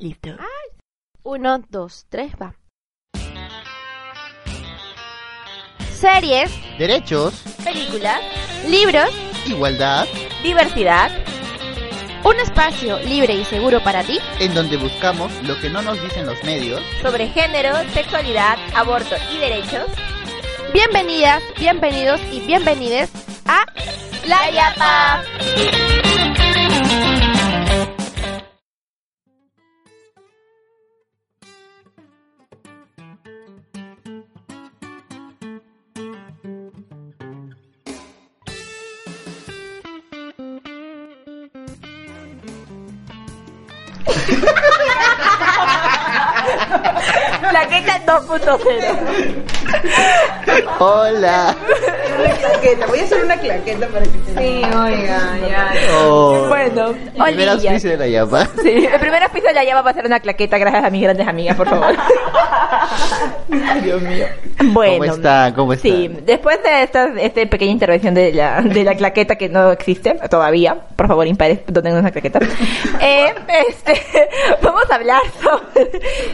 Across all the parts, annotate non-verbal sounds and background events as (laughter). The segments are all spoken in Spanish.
Listo. Uno, dos, tres, va. Series, Derechos, películas, libros, igualdad, diversidad. Un espacio libre y seguro para ti en donde buscamos lo que no nos dicen los medios. sobre género, sexualidad, aborto y derechos. Bienvenidas, bienvenidos y bienvenides a La Yapa. Plaqueta 2.0. Hola. claqueta. Voy a hacer una claqueta para que se Sí, oiga, ya. Oh. Bueno, Primer olillas. auspicio de la yapa. Sí, el primer de la llama va a ser una claqueta gracias a mis grandes amigas, por favor. (laughs) Dios mío. Bueno. ¿Cómo está? ¿Cómo está? Sí, después de esta, esta pequeña intervención de la, de la claqueta que no existe todavía, por favor, impares, donen una claqueta. (laughs) Eh, este, vamos a hablar sobre...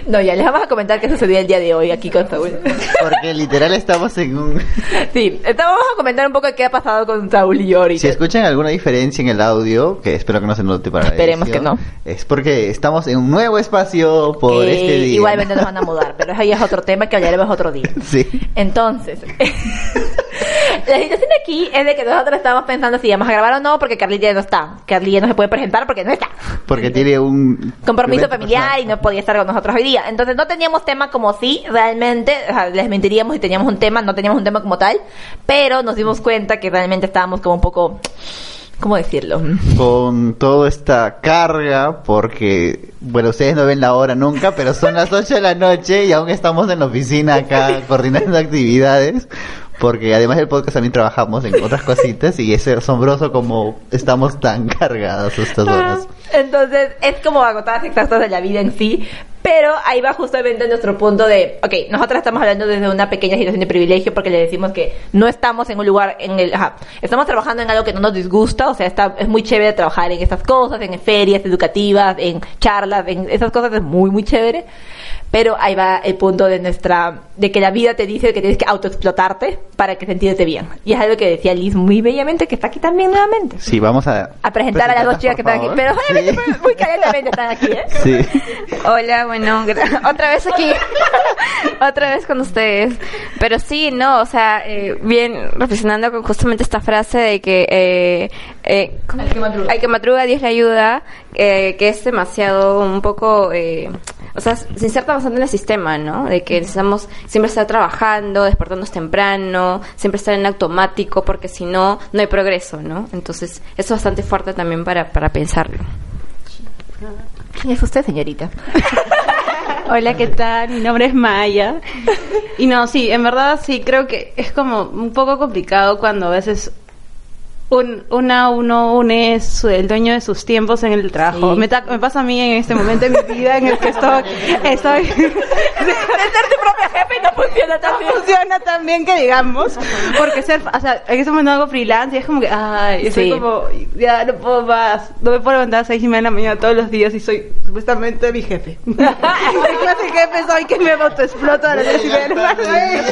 No, ya les vamos a comentar qué sucedió el día de hoy aquí con Saúl. Porque literal estamos en un... (laughs) Sí, vamos a comentar un poco qué ha pasado con Saúl y yo ahorita. Si escuchan alguna diferencia en el audio, que espero que no se note para la Esperemos edición, que no. Es porque estamos en un nuevo espacio por que este día. Igualmente nos van a mudar, pero eso ya es otro tema que hablaremos otro día. (laughs) Sí. Entonces, (laughs) la situación aquí es de que nosotros estábamos pensando si íbamos a grabar o no, porque Carlita ya no está. Carlita no se puede presentar porque no está. Porque tiene un... Compromiso familiar y no podía estar con nosotros hoy día. Entonces no teníamos tema como si realmente, o sea, les mentiríamos si teníamos un tema, no teníamos un tema como tal, pero nos dimos cuenta que realmente estábamos como un poco, ¿cómo decirlo? con toda esta carga, porque, bueno, ustedes no ven la hora nunca, pero son las 8 de la noche y aún estamos en la oficina acá (laughs) coordinando actividades, porque además del podcast también trabajamos en otras cositas y es asombroso como estamos tan cargados estas horas. Entonces, es como agotadas exactas de la vida en sí. Pero ahí va justamente nuestro punto de, ok, nosotros estamos hablando desde una pequeña situación de privilegio porque le decimos que no estamos en un lugar en el, ajá, estamos trabajando en algo que no nos disgusta, o sea, está, es muy chévere trabajar en estas cosas, en ferias educativas, en charlas, en esas cosas es muy, muy chévere. Pero ahí va el punto de nuestra, de que la vida te dice que tienes que autoexplotarte para que sentirte bien. Y es algo que decía Liz muy bellamente, que está aquí también nuevamente Sí, vamos a... a presentar a las dos chicas que están aquí. Pero obviamente Sí. muy calientemente están aquí, ¿eh? Sí. Hola, bueno, gra- otra vez aquí, (laughs) otra vez con ustedes. Pero sí, no, o sea, eh, bien reflexionando con justamente esta frase de que eh, eh, ¿cómo? Al que madruga. al que madruga Dios le ayuda, eh, que es demasiado un poco, eh, o sea, se inserta bastante en el sistema, ¿no? De que necesitamos siempre estar trabajando, despertarnos temprano, siempre estar en automático, porque si no, no hay progreso, ¿no? Entonces, eso es bastante fuerte también para, para pensarlo. ¿Quién es usted, señorita? (laughs) Hola, ¿qué tal? Mi nombre es Maya. Y no, sí, en verdad sí, creo que es como un poco complicado cuando a veces un, una uno une es su- el dueño de sus tiempos en el trabajo. Sí. Me, ta- me pasa a mí en este momento de mi vida en el que estoy... (laughs) estoy De ser tu propia jefe no funciona tan bien. funciona tan bien que digamos porque ser o sea en este momento hago freelance y es como que ay estoy Sí. como ya no puedo más no me puedo levantar a seis y media de la mañana todos los días y soy supuestamente mi jefe (laughs) ¿qué clase de jefe soy que me autoexploto a las seis y media de la (laughs) mañana?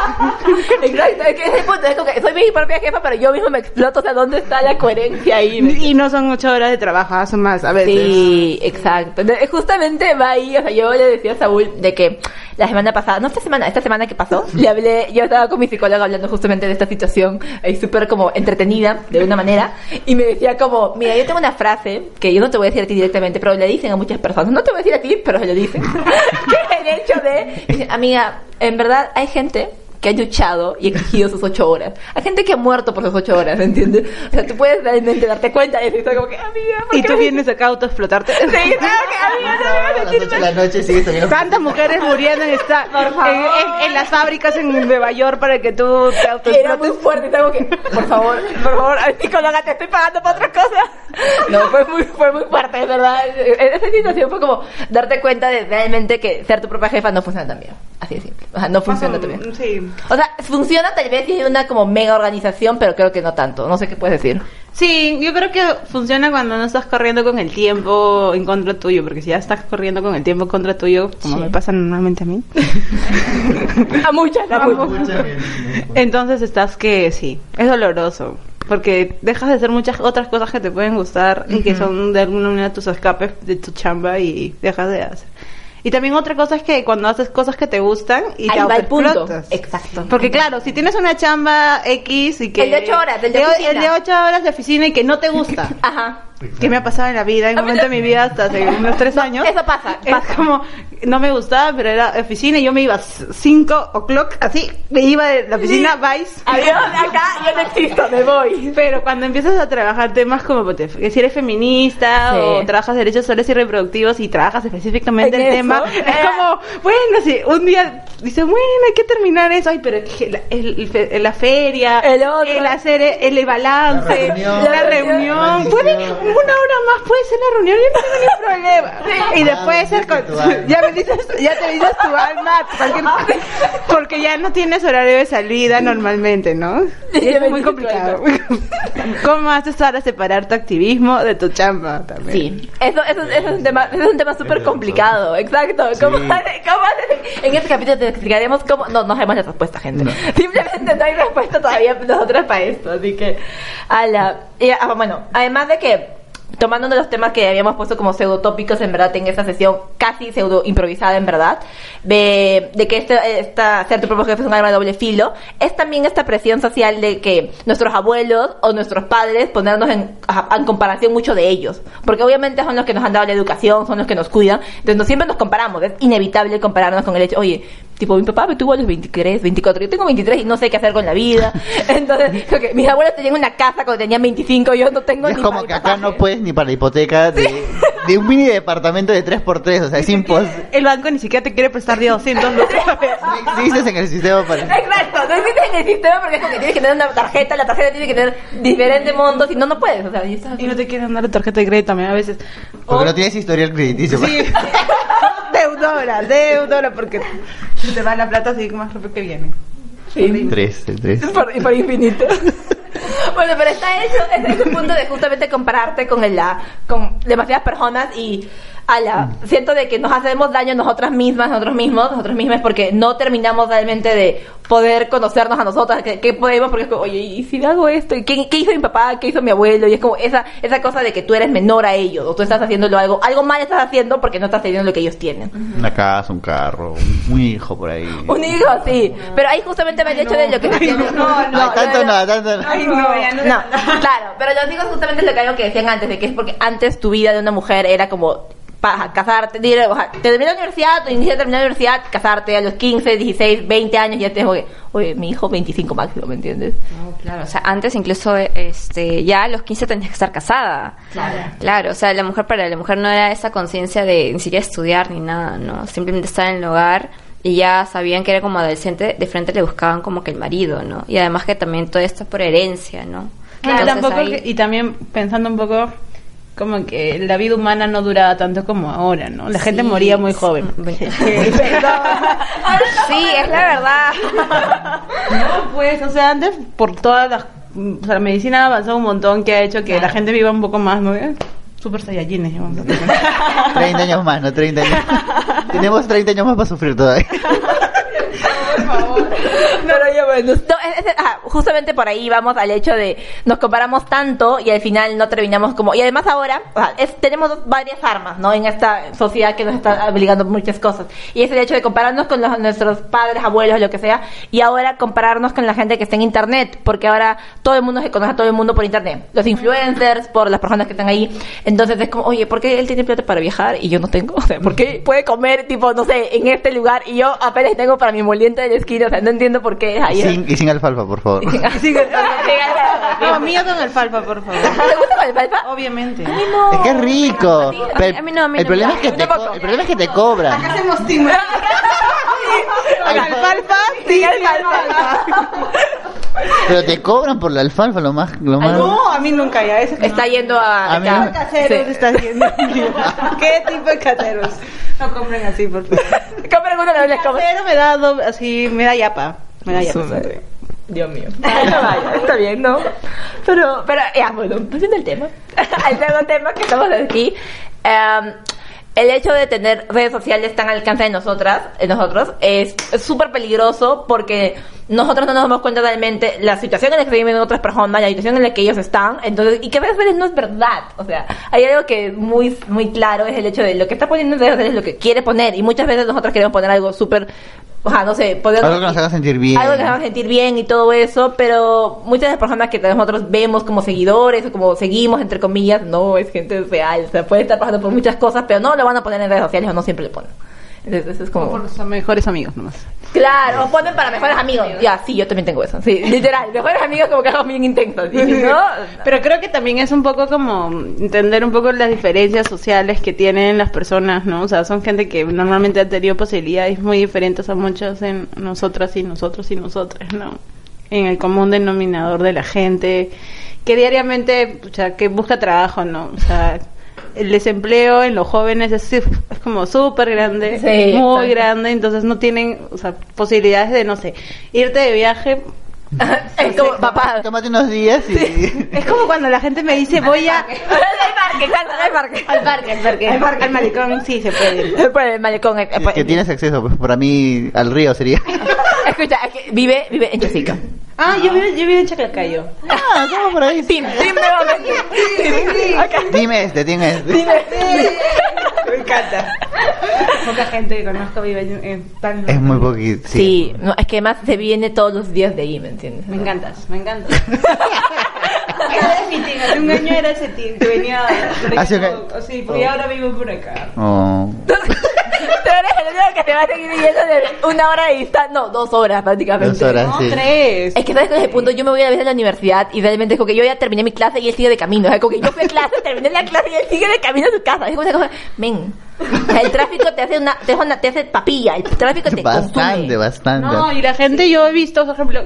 (laughs) Exacto, es que ese punto es como que soy mi propia jefa, pero yo mismo me exploto. O sea, ¿dónde está la coherencia ahí? y no son ocho horas de trabajo ah, son más a veces Sí, exacto. Justamente va ahí, o sea, yo le decía a Saúl de que la semana pasada, no esta semana, esta semana que pasó, le hablé, yo estaba con mi psicóloga hablando justamente de esta situación, ahí súper como entretenida, de una manera, y me decía como, mira, yo tengo una frase que yo no te voy a decir a ti directamente, pero le dicen a muchas personas, no te voy a decir a ti, pero se lo dicen, (laughs) que es el hecho de, amiga, en verdad hay gente que ha luchado y exigido sus ocho horas. Hay gente que ha muerto por sus ocho horas, ¿entiendes? O sea, tú puedes realmente darte cuenta de eso y como que, amiga, ¿por y tú vienes acá a autoexplotarte Sí, claro que amiga, no me vas a A las decir 8 de la noche. (laughs) Tantas mujeres muriendo en, esta, favor. en, en- en las fábricas en Nueva York para que tú te Era autoexplotes. muy fuerte, estaba que, por favor, por favor, psicóloga, te estoy pagando para otra cosa. No, fue muy, fue muy fuerte, verdad. Esa situación fue como darte cuenta de realmente que ser tu propia jefa no funciona tan bien. Así de simple. O sea, no funciona tan bien. Sí. O sea, funciona tal vez si hay una como mega organización, pero creo que no tanto. No sé qué puedes decir. Sí, yo creo que funciona cuando no estás corriendo con el tiempo en contra tuyo, porque si ya estás corriendo con el tiempo en contra tuyo, como Sí. me pasa normalmente a mí, (laughs) A muchas, a A muchas. entonces estás que sí, es doloroso, porque dejas de hacer muchas otras cosas que te pueden gustar y que son de alguna manera tus escapes de tu chamba y dejas de hacer. Y también otra cosa es que cuando haces cosas que te gustan y Ahí te va el punto. Exacto. Porque claro, si tienes una chamba X y que... El de ocho horas, el de oficina. el de ocho horas de oficina y que no te gusta. (laughs) Ajá. Que me ha pasado en la vida, en un momento de mi vida hasta hace (laughs) unos tres años. eso pasa, Es pasa. como, no me gustaba, pero era oficina y yo me iba 5 o'clock, así, me iba de la oficina, Vice. Adiós, acá yo no existo, me voy. Pero cuando empiezas a trabajar temas como pues, te- si eres feminista Sí. o trabajas derechos sexuales y reproductivos y trabajas específicamente En el eso. tema, es como, bueno, si un día dices, bueno, hay que terminar eso, ay, pero es que la, el- el la feria, El otro. hacer el, el balance, La reunión. la reunión, puede, una hora más puede ser la reunión, yo no tengo ningún problema. Y después ser con, ya me dices, ya te dices tu alma, cualquier- porque ya no tienes horario de salida normalmente, ¿no? Es muy complicado. (laughs) ¿Cómo haces para separar tu activismo de tu chamba también? Sí, eso, eso, eso es un tema, es un tema súper complicado, exacto. ¿Cómo, Sí. cómo en este capítulo te explicaremos cómo, no, no sabemos la respuesta, gente. No. (laughs) Simplemente no hay respuesta todavía nosotros para esto, así que, ala. Y, ah, bueno, además de que, tomando uno de los temas que habíamos puesto como pseudotópicos en verdad en esta sesión, casi pseudo improvisada en verdad, de, de que este, esta, ser tu propio jefe es un arma de doble filo, es también esta presión social de que nuestros abuelos o nuestros padres ponernos en, en comparación mucho de ellos. Porque obviamente son los que nos han dado la educación, son los que nos cuidan, entonces siempre nos comparamos, es inevitable compararnos con el hecho, oye, tipo mi papá me tuvo a los 23, 24, yo tengo 23 y no sé qué hacer con la vida. (laughs) Entonces, creo que mis abuelos tenían una casa cuando tenían 25, yo no tengo Es ni como para que acá no puedes ni para la hipoteca de, de un mini departamento de 3x3, o sea, es imposible. El banco ni siquiera te quiere prestar de 200 lucas. No existes en el sistema para... Exacto, no existe en el sistema porque es como que tienes que tener una tarjeta, la tarjeta tiene que tener diferentes montos y no, no puedes, o sea, y Y no te quieren dar la tarjeta de crédito también a veces. Porque O- no tienes historial crediticio. Sí. (laughs) deudora, deudora, porque se te va la plata así más rápido que viene. Sí. Tres, el tres. por, por infinito. (laughs) bueno, pero está hecho, ese es el punto de justamente compararte con el, la, con demasiadas personas y ala, siento de que nos hacemos daño nosotras mismas, nosotros mismos, nosotros mismas porque no terminamos realmente de poder conocernos a nosotras, que, que podemos, porque es como, oye, ¿y si hago esto? ¿Y ¿Qué, qué hizo mi papá? ¿Qué hizo mi abuelo? Y es como esa, esa cosa de que tú eres menor a ellos, o tú estás haciéndolo algo, algo mal estás haciendo porque no estás teniendo lo que ellos tienen. Una casa, un carro, un, un hijo por ahí. Un hijo, sí. Pero ahí justamente va el hecho de lo que te tiene. No, tanto no, tanto no. Ay, no, ya no. No, claro, pero los hijos justamente es lo que algo que decían antes, de que es porque antes tu vida de una mujer era como para casarte, dire, o sea, la universidad, tu inicio de terminar la universidad, casarte a los 15, 16, 20 años, ya te oye, oye, mi hijo 25 máximo, ¿me entiendes? No, claro, o sea, antes incluso este ya a los 15 tenías que estar casada. Claro. Claro, o sea, la mujer para la mujer no era esa conciencia de ni siquiera estudiar ni nada, ¿no? Simplemente estar en el hogar y ya sabían que era como adolescente, de frente le buscaban como que el marido, ¿no? Y además que también todo esto es por herencia, ¿no? Claro, Entonces, tampoco ahí- que- y también pensando un poco como que la vida humana no duraba tanto como ahora, ¿no? La gente Sí, moría muy joven. (laughs) Sí, (laughs) es la verdad. (laughs) No, pues, o sea, antes por todas las... O sea, la medicina ha avanzado un montón que ha hecho que la gente viva un poco más, ¿no? Eh, Super Saiyajines, ya vamos a tener. 30 años más, no 30 años. Tenemos 30 años más para sufrir todavía. Pero ya bueno. No, es- es- ajá, justamente por ahí vamos al hecho de nos comparamos tanto y al final no terminamos como. Y además ahora o sea, es- tenemos varias armas, ¿no? En esta sociedad que nos está obligando muchas cosas. Y es el hecho de compararnos con los- nuestros padres, abuelos, lo que sea. Y ahora compararnos con la gente que está en internet. Porque ahora todo el mundo se conoce a todo el mundo por internet. Los influencers, por las personas que están ahí. Entonces es como, oye, ¿por qué él tiene plata para viajar y yo no tengo? (laughs) O sea, ¿por qué puede comer, tipo, no sé, en este lugar y yo apenas tengo para mi moliente de la esquina? O sea, no entiendo por qué es ahí. Sin, y sin alfalfa, por favor. (laughs) Así que, (laughs) No, mío con el falfa, por favor. ¿Te gusta con el palpa? Obviamente. Ay, no. Es que es rico. Pero a mí no, a mí el no. problema es que te el problema es que te cobran. Hacemos team. (laughs) Con alfalfa, sí, alfalfa. Pero te cobran por la alfalfa lo más lo más No, a mí nunca ya. Eso Está yendo a... A mí acá. no. caseros Sí. está haciendo. ¿Qué tipo de caseros? No compren así, por favor. (laughs) Compren uno de los como- Casero me da doble- así, me da yapa. Me da yapa. Súper. Dios mío. No vaya, está bien, ¿no? Pero, pero, ya, bueno, pasando el tema. (laughs) el segundo tema que estamos aquí. em, el hecho de tener redes sociales tan al alcance de nosotras, de nosotros, es es súper peligroso porque nosotros no nos damos cuenta realmente la situación en la que viven otras personas, la situación en la que ellos están, entonces, y que a veces no es verdad. O sea, hay algo que es muy, muy claro, es el hecho de lo que está poniendo en redes sociales es lo que quiere poner, y muchas veces nosotros queremos poner algo súper, o sea, no sé, poner Algo que nos haga sentir bien. algo que nos haga sentir bien y todo eso, pero muchas de las personas que nosotros vemos como seguidores o como seguimos, entre comillas, no es gente real. O sea, puede estar pasando por muchas cosas, pero no lo van a poner en redes sociales o no siempre le ponen. Entonces, eso es como... Por los mejores amigos nomás. Claro, o ponen para mejores amigos. Ya, sí, yo también tengo eso. Sí, literal, (laughs) mejores amigos como que algo bien intenso. ¿sí? ¿no? Pero creo que también es un poco como entender un poco las diferencias sociales que tienen las personas, ¿no? O sea, son gente que normalmente ha tenido posibilidades muy diferentes a muchas en nosotras y nosotros y nosotras, ¿no? En el común denominador de la gente que diariamente, o sea, que busca trabajo, ¿no? O sea, el desempleo en los jóvenes es, es como súper grande, Sí, muy exacto. grande, entonces no tienen, o sea, posibilidades de, no sé, irte de viaje (laughs) es como, papá. Tómate unos días y... es como cuando la gente me dice voy a Al parque, al parque. al parque, al parque, al parque, al malecón, sí se puede. ir. Por el malecón. eh, Si por- es que tienes acceso, pues para mí al río sería. (laughs) Escucha, es que vive, vive en Chosica. Ah, yo vivo, yo vivo en Chaclacayo. Ah, estamos por ahí. Tim, Tim nuevamente. Acá. Dime este, dime este. Me encanta. Poca gente que conozco vive en, en tan Es muy poquito. Sí. Sí, no, es que además se viene todos los días de ahí, ¿me entiendes? Me encantas, me encantas. (laughs) Era mi team, hace un año era ese team que venía. Hace un año. Sí, porque ahora vivo por acá. Oh. Tú eres el único que te va a seguir viendo de una hora de distancia, no, dos horas prácticamente. Dos horas. No, sí. tres. Es que sabes cuál es el punto, yo me voy a veces a la universidad y realmente es como que yo ya terminé mi clase y él sigue de camino. O sea, como que yo fui a clase, (laughs) terminé la clase y él sigue de camino a su casa. Es como esa cosa, men. O sea, el tráfico te hace una, te hace, una, te hace papilla, el tráfico te Bastante, consume. bastante. No, y la gente yo he visto, por ejemplo,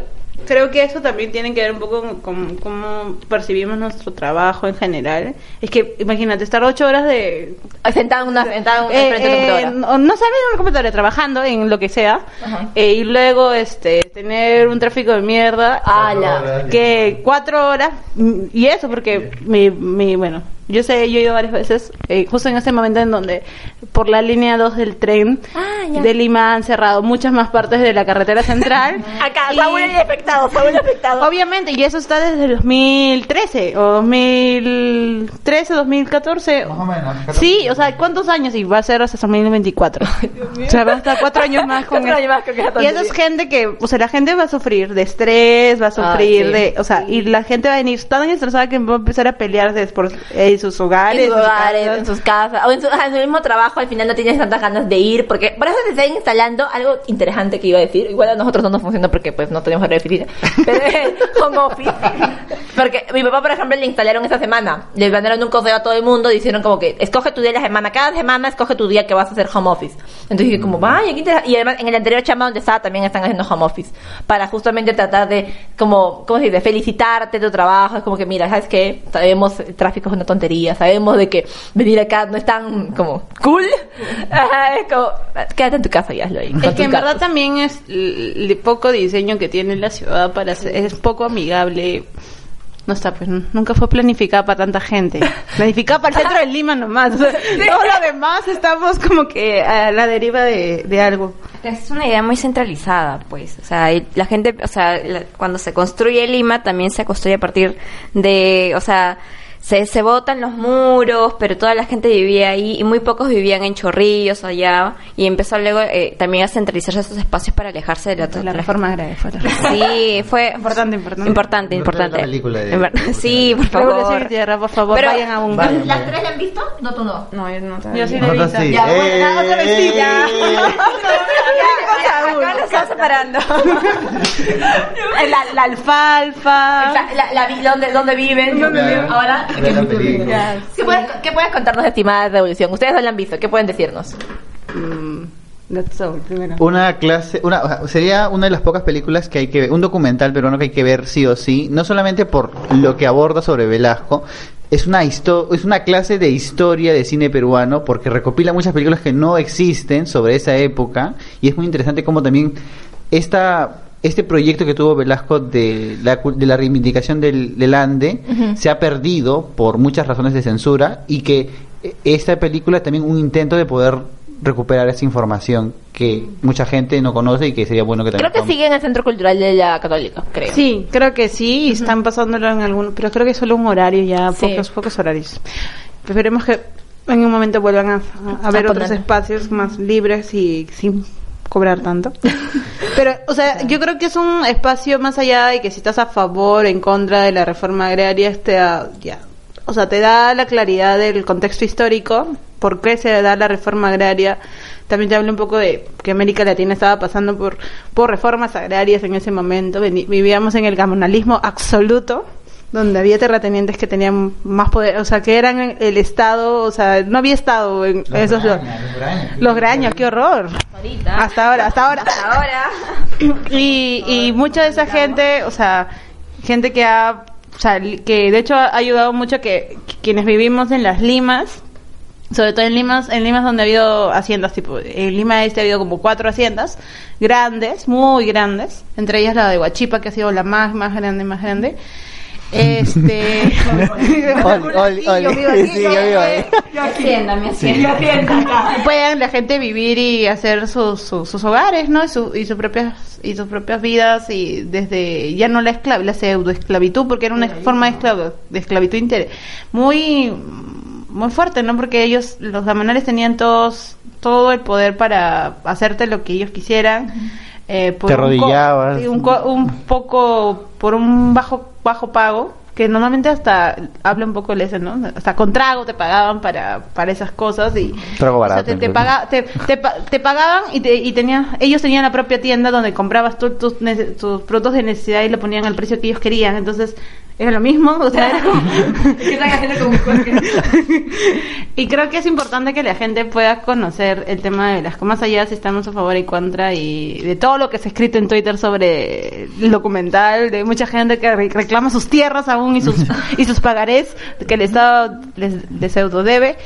creo que eso también tiene que ver un poco con, cómo percibimos nuestro trabajo en general. Es que, imagínate, estar ocho horas de... Sentado en una, sentado en eh, frente una eh, computadora. no, no salir en una computadora, trabajando en lo que sea, eh, y luego este tener un tráfico de mierda. Ala. que cuatro horas y eso porque mi, mi bueno yo sé yo he ido varias veces eh, justo en ese momento en donde por la línea 2 del tren Ah, de Lima han cerrado muchas más partes de la carretera central (laughs) Acá, Y- Saúl es afectado, Saúl es afectado. obviamente y eso está desde el 2013 o 2013 2014 Más o menos. Sí, o sea, ¿cuántos años? Y va a ser hasta 2024. (laughs) O sea, va a estar cuatro años más (laughs) con eso. años más con Y esa tontería. es gente que, o sea, la gente va a sufrir de estrés, va a sufrir sí. de, o sea, y la gente va a venir tan estresada que va a empezar a pelearse por en sus hogares. en sus hogares, casas. en sus casas, o en su, (laughs) en su mismo trabajo, al final no tienes tantas ganas de ir, porque por eso se está instalando algo interesante que iba a decir. Igual a nosotros no nos funciona porque pues no tenemos horario oficina, (laughs) pero es home office. Porque mi papá, por ejemplo, le instalaron esa semana, le mandaron un correo a todo el mundo, dijeron como que escoge tu día de la semana, cada semana escoge tu día que vas a hacer home office. Entonces dije como, vaya, qué interesante. Y además en el anterior chamba donde estaba también están haciendo home office, para justamente tratar de, como, ¿cómo se dice? Felicitarte de tu trabajo, es como que mira, ¿sabes qué? Sabemos el tráfico es una tontería, sabemos de que venir acá no es tan como cool. Ajá, es como, quédate en tu casa y hazlo ahí. Es que en verdad también es el poco diseño que tiene la ciudad para ser, es poco amigable. No está, pues nunca fue planificada para tanta gente. (laughs) Planificada para el centro de Lima nomás. O sea, Todo lo demás estamos como que a la deriva de, de algo. Es una idea muy centralizada, pues. O sea, la gente, o sea, la- cuando se construye Lima también se construye a partir de, o sea, se, se botan los muros, pero toda la gente vivía ahí y muy pocos vivían en chorrillos allá. Y empezó luego eh, también a centralizarse esos espacios para alejarse de la, La reforma agraria fue Sí, fue (laughs) Importante, importante. importante, Importante la película de- En ver- Sí, por favor. Tierra, por favor, Pero- vayan a un... Vayan. ¿Las tres la han visto? No, tú no. No, yo no. Yo sí la he visto. sí. Ya, bueno, ¡Eh! otra vez sí, ya. Acá nos estamos separando. (laughs) la, la alfalfa. La, la, la vi- ¿dónde, ¿Dónde viven? ¿Dónde viven? Ahora. (laughs) Ve la película. ¿Qué puedes, ¿Qué puedes contarnos, estimada Revolución? Ustedes no la han visto, ¿qué pueden decirnos? Mm, That's all, primero. Una clase, una, o sea, sería una de las pocas películas que hay que ver, un documental peruano que hay que ver sí o sí, no solamente por lo que aborda sobre Velasco, es una histo- es una clase de historia de cine peruano porque recopila muchas películas que no existen sobre esa época y es muy interesante como también esta este proyecto que tuvo Velasco de la, de la reivindicación del, del Ande se ha perdido por muchas razones de censura y que eh, esta película es también un intento de poder recuperar esa información que mucha gente no conoce y que sería bueno que también Creo que sigue en el Centro Cultural de la Católica, creo. Sí, creo que sí, y están pasándolo en algún, pero creo que es solo un horario ya, Sí. pocos, pocos horarios. Esperemos que en un momento vuelvan a, a ver A otros espacios más libres y sin cobrar tanto. (laughs) Pero, o sea, yo creo que es un espacio más allá de que si estás a favor o en contra de la reforma agraria, este, ya, o sea, te da la claridad del contexto histórico, por qué se da la reforma agraria. También te habla un poco de que América Latina estaba pasando por, por reformas agrarias en ese momento. Vivíamos en el comunalismo absoluto, donde había terratenientes que tenían más poder, o sea, que eran el Estado, o sea, no había Estado en esos... Los graños, qué horror. Hasta ahora, hasta ahora. Ahora. (laughs) Y, y mucha de esa gente, o sea, gente que ha, o sea, que de hecho ha ayudado mucho que, que quienes vivimos en las Limas, sobre todo en Limas, en Limas donde ha habido haciendas, tipo, en Lima este ha habido como cuatro haciendas grandes, muy grandes, entre ellas la de Huachipa, que ha sido la más, más grande, más grande. Este. (laughs) (laughs) (laughs) Puedan la gente vivir y hacer sus, sus, sus hogares, ¿no? Y, su- y sus propias y sus propias vidas y desde ya no la esclav la pseudo esclavitud porque era una forma de, esclav- de esclavitud inter muy muy fuerte, ¿no? Porque ellos los damanales tenían todos todo el poder para hacerte lo que ellos quisieran. Eh, por Te un co- arrodillabas. un, co- un poco por un bajo bajo pago que normalmente hasta habla un poco el ese, ¿no? Hasta con trago te pagaban para, para esas cosas y Trago o sea, barato, te, te, paga- te, te pa- te pagaban y, te, y tenías, ellos tenían la propia tienda donde comprabas tus, tus productos de necesidad y lo ponían al precio que ellos querían. Entonces, era lo mismo. O sea, (laughs) (laughs) y creo que es importante que la gente pueda conocer el tema de las más allá si estamos a favor y contra y de todo lo que se ha escrito en Twitter sobre el documental, de mucha gente que re- reclama sus tierras aún y sus (laughs) y sus pagarés que el Estado les, les pseudo debe.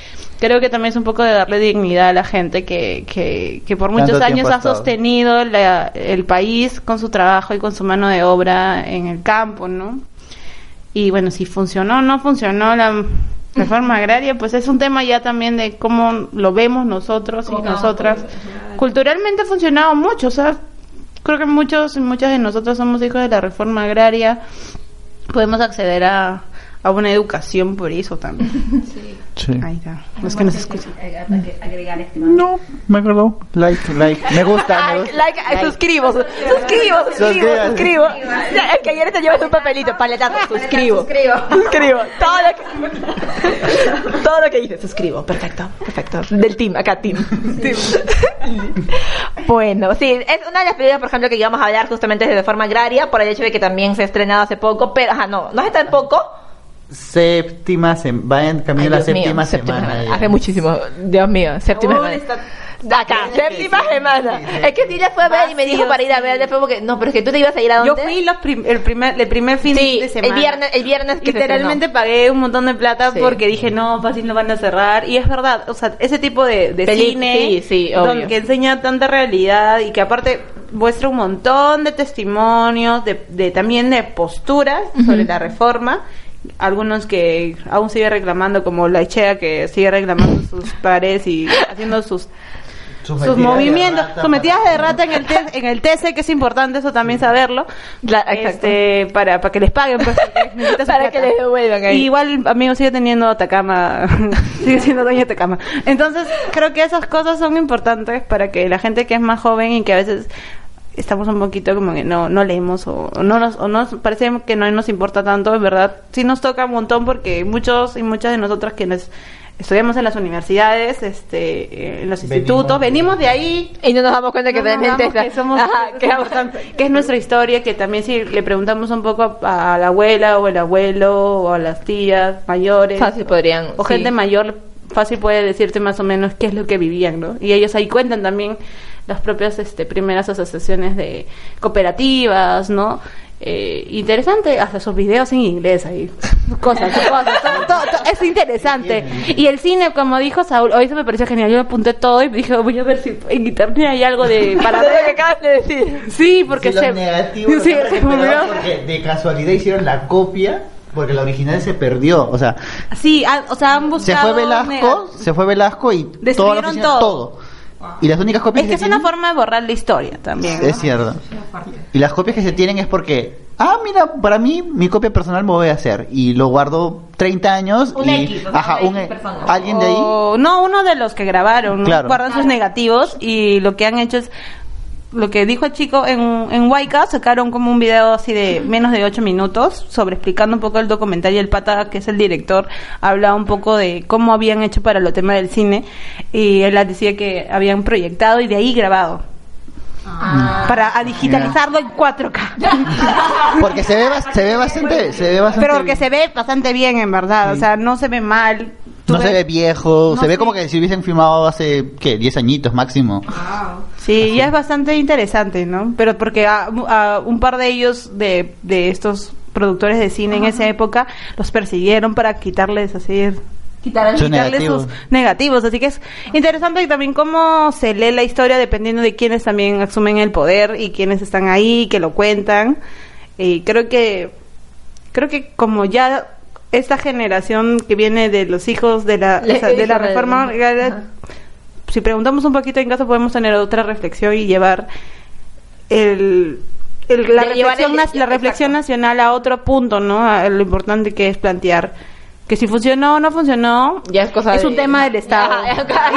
Creo que también es un poco de darle dignidad a la gente que, que, que por muchos años ha sostenido la- el país con su trabajo y con su mano de obra en el campo, ¿no? Y bueno, si funcionó o no funcionó la reforma agraria, pues es un tema ya también de cómo lo vemos nosotros y nosotras. Culturalmente ha funcionado mucho, o sea, creo que muchos y muchas de nosotros somos hijos de la reforma agraria. Podemos acceder a, a una educación por eso también. (laughs) Sí. Ahí está, los que nos escuchan. Agregar este No, me acuerdo. Like, like. Me gusta, me Like, gusta. like, suscribo, su- suscribo, suscribo, suscribo. Es que ayer te llevas un papelito, paletazo, suscribo. suscribo. Suscribo. (laughs) Todo lo que, todo lo que dices, suscribo. Perfecto, perfecto. Del team, acá, team. Bueno, sí, es una de las películas, por ejemplo, que íbamos a hablar justamente de forma agraria, por el hecho de que también se ha estrenado hace poco, pero, ajá, no, no hace tan poco. Séptima semana. Va en camino Ay, la mío, séptima séptima semana. ya. Hace muchísimo, Dios mío, séptima semana. está- Acá, séptima semana. Es que sí, ella fue a ver y me dijo para ir a ver, después porque, no, pero es que tú te ibas a ir a Yo dónde? fui los prim- el, primer, el primer fin Sí, de semana. el viernes, el viernes que Literalmente pagué un montón de plata Sí. porque dije, no, fácil lo van a cerrar. Y es verdad, o sea, ese tipo de, de cine sí, sí, donde- obvio. que enseña tanta realidad y que aparte muestra un montón de testimonios, de, de también de posturas sobre la reforma. Algunos que aún sigue reclamando, como la Echea que sigue reclamando (coughs) sus pares y haciendo sus sus movimientos, rata sus metidas de rata en el, te- en el TC, que es importante eso también saberlo, La- este, para, para que les paguen, pues, (laughs) Para plata. que les devuelvan ahí. Y igual, amigo, sigue teniendo Atacama, (laughs) sigue siendo dueño de Atacama. Entonces, creo que esas cosas son importantes para que la gente que es más joven y que a veces estamos un poquito como que no, no leemos o, o no nos, o nos parece que no nos importa tanto, en verdad, sí nos toca un montón porque muchos y muchas de nosotras quienes estudiamos en las universidades, este, en los Venimos institutos, venimos de ahí, Y no nos damos cuenta que no realmente que somos Ajá, (laughs) que es nuestra historia que también si le preguntamos un poco a, a la abuela o el abuelo o a las tías mayores Fácil podrían, o sí. gente mayor fácil puede decirte más o menos qué es lo que vivían, ¿no? Y ellos ahí cuentan también las propias este, primeras asociaciones de cooperativas, ¿no? Eh, interesante, hasta sus videos en inglés ahí. (laughs) Cosas, cosas. todo- todo- todo- es interesante. Y el cine, como dijo Saúl, hoy se me pareció genial. Yo me apunté todo y dije, voy a ver si en internet hay algo de (laughs) para Lo que ver. acabas de decir. Sí, porque Sí, se. negativos sí, se porque de casualidad hicieron la copia porque la original se perdió, o sea, Sí, ah, o sea, han se buscado. fue Velasco, se fue Velasco y oficina, todo. todo. Y las únicas copias Es que es una forma de borrar la historia también. ¿no? es cierto. Y las copias que se tienen es porque, ah, mira, para mí mi copia personal me voy a hacer y lo guardo 30 años Un y X, o sea, ajá, una un X persona. alguien de ahí O- no, uno de los que grabaron, ¿no? Claro. guardan sus negativos y lo que han hecho es lo que dijo el chico en, en Waika, sacaron como un video así de menos de 8 minutos sobre explicando un poco el documental y el pata, que es el director, hablaba un poco de cómo habían hecho para lo tema del cine y él decía que habían proyectado y de ahí grabado. Para a digitalizarlo en 4K. (laughs) porque se ve se ve bastante se ve bastante Pero porque se ve bastante bien, en verdad. O sea, no se ve mal. Tú no se ve viejo, No se ve sé. como que si hubiesen filmado hace qué, 10 añitos máximo. Sí, y es bastante interesante, ¿no? Pero porque a, a un par de ellos, de, de estos productores de cine en esa época, los persiguieron para quitarles así Quitar Sus quitarle negativos. sus negativos. Así que es interesante y también cómo se lee la historia dependiendo de quiénes también asumen el poder y quiénes están ahí, que lo cuentan. Y creo que, creo que como ya esta generación que viene de los hijos de la, Le- o sea, de la reforma, si preguntamos un poquito en caso podemos tener otra reflexión y llevar el, el- la, reflexión, el- la reflexión nacional a otro punto, ¿no? A lo importante que es plantear que si funcionó o no funcionó Ya es cosa es de- un tema del Estado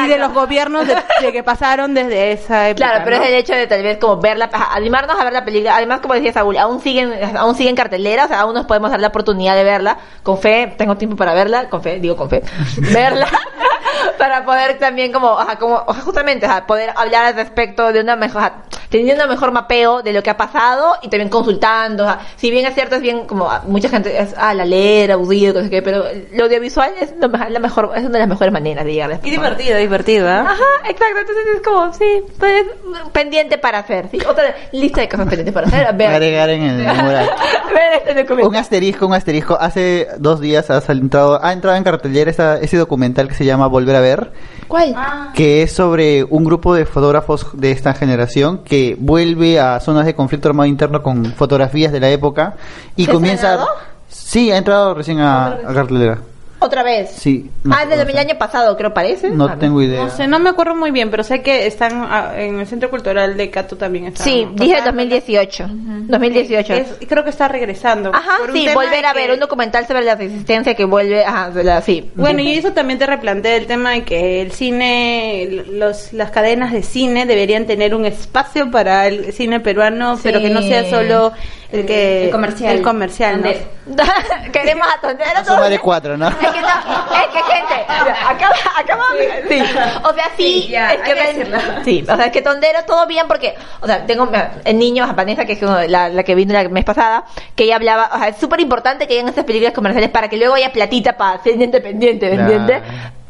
y de los gobiernos de, de que pasaron desde esa época. Claro, pero ¿no? es el hecho de tal vez como verla, animarnos a ver la película. Además, como decía Saúl, aún siguen, aún siguen cartelera, o sea, aún nos podemos dar la oportunidad de verla. Con fe, tengo tiempo para verla, con fe, digo con fe, (laughs) verla. (laughs) para poder también como, ajá, como ajá, justamente, ajá, poder hablar al respecto de una mejor, teniendo mejor mapeo de lo que ha pasado y también consultando. Si bien es cierto, es bien como ah, mucha gente es, ah, la leer, audío, no sé qué, pero lo audiovisual es lo la mejor, es una de las mejores maneras de llegar a Y divertido, divertido, ¿ah? Ajá, exacto. Entonces es como, sí, pues, pendiente para hacer. ¿sí? Otra lista de cosas pendientes para hacer. Ver, Agregar en el mural. (laughs) ver este documento. Un asterisco, un asterisco. Hace dos días ha entrado, ha entrado en cartelera esa- ese documental que se llama Volver a ver, ¿Cuál? que es sobre un grupo de fotógrafos de esta generación que vuelve a zonas de conflicto armado interno con fotografías de la época y ¿Se ha comienza. Sí, ha entrado recién a, a cartelera. Otra vez. Sí. no ah, desde el año pasado, creo, parece. No tengo idea. No sé, no me acuerdo muy bien, pero sé que están ah, en el Centro Cultural de Cato también. Están Sí, dije pasando. 2018. 2018. Es- creo que está regresando. Ajá, Por un sí, tema volver a que- ver un documental sobre la resistencia que vuelve. Ajá, de la, sí. Bueno, y eso también te replantea el tema de que el cine, los, las cadenas de cine deberían tener un espacio para el cine peruano, pero que no sea solo el que El comercial. el comercial, ¿no? (laughs) Queremos a Tondero. Suma de cuatro, ¿no? (laughs) Es que, no, es que gente, acaba, acaba, sí. O sea, sí, Sí, ya, es que ven- sí, o sea, es que Tondero todo bien porque, o sea, tengo mira, el niño, a Vanessa, que es la, la que vino la mes pasada, que ella hablaba, o sea, es súper importante que hayan estas películas comerciales para que luego haya platita para ser independiente, ¿me entiendes?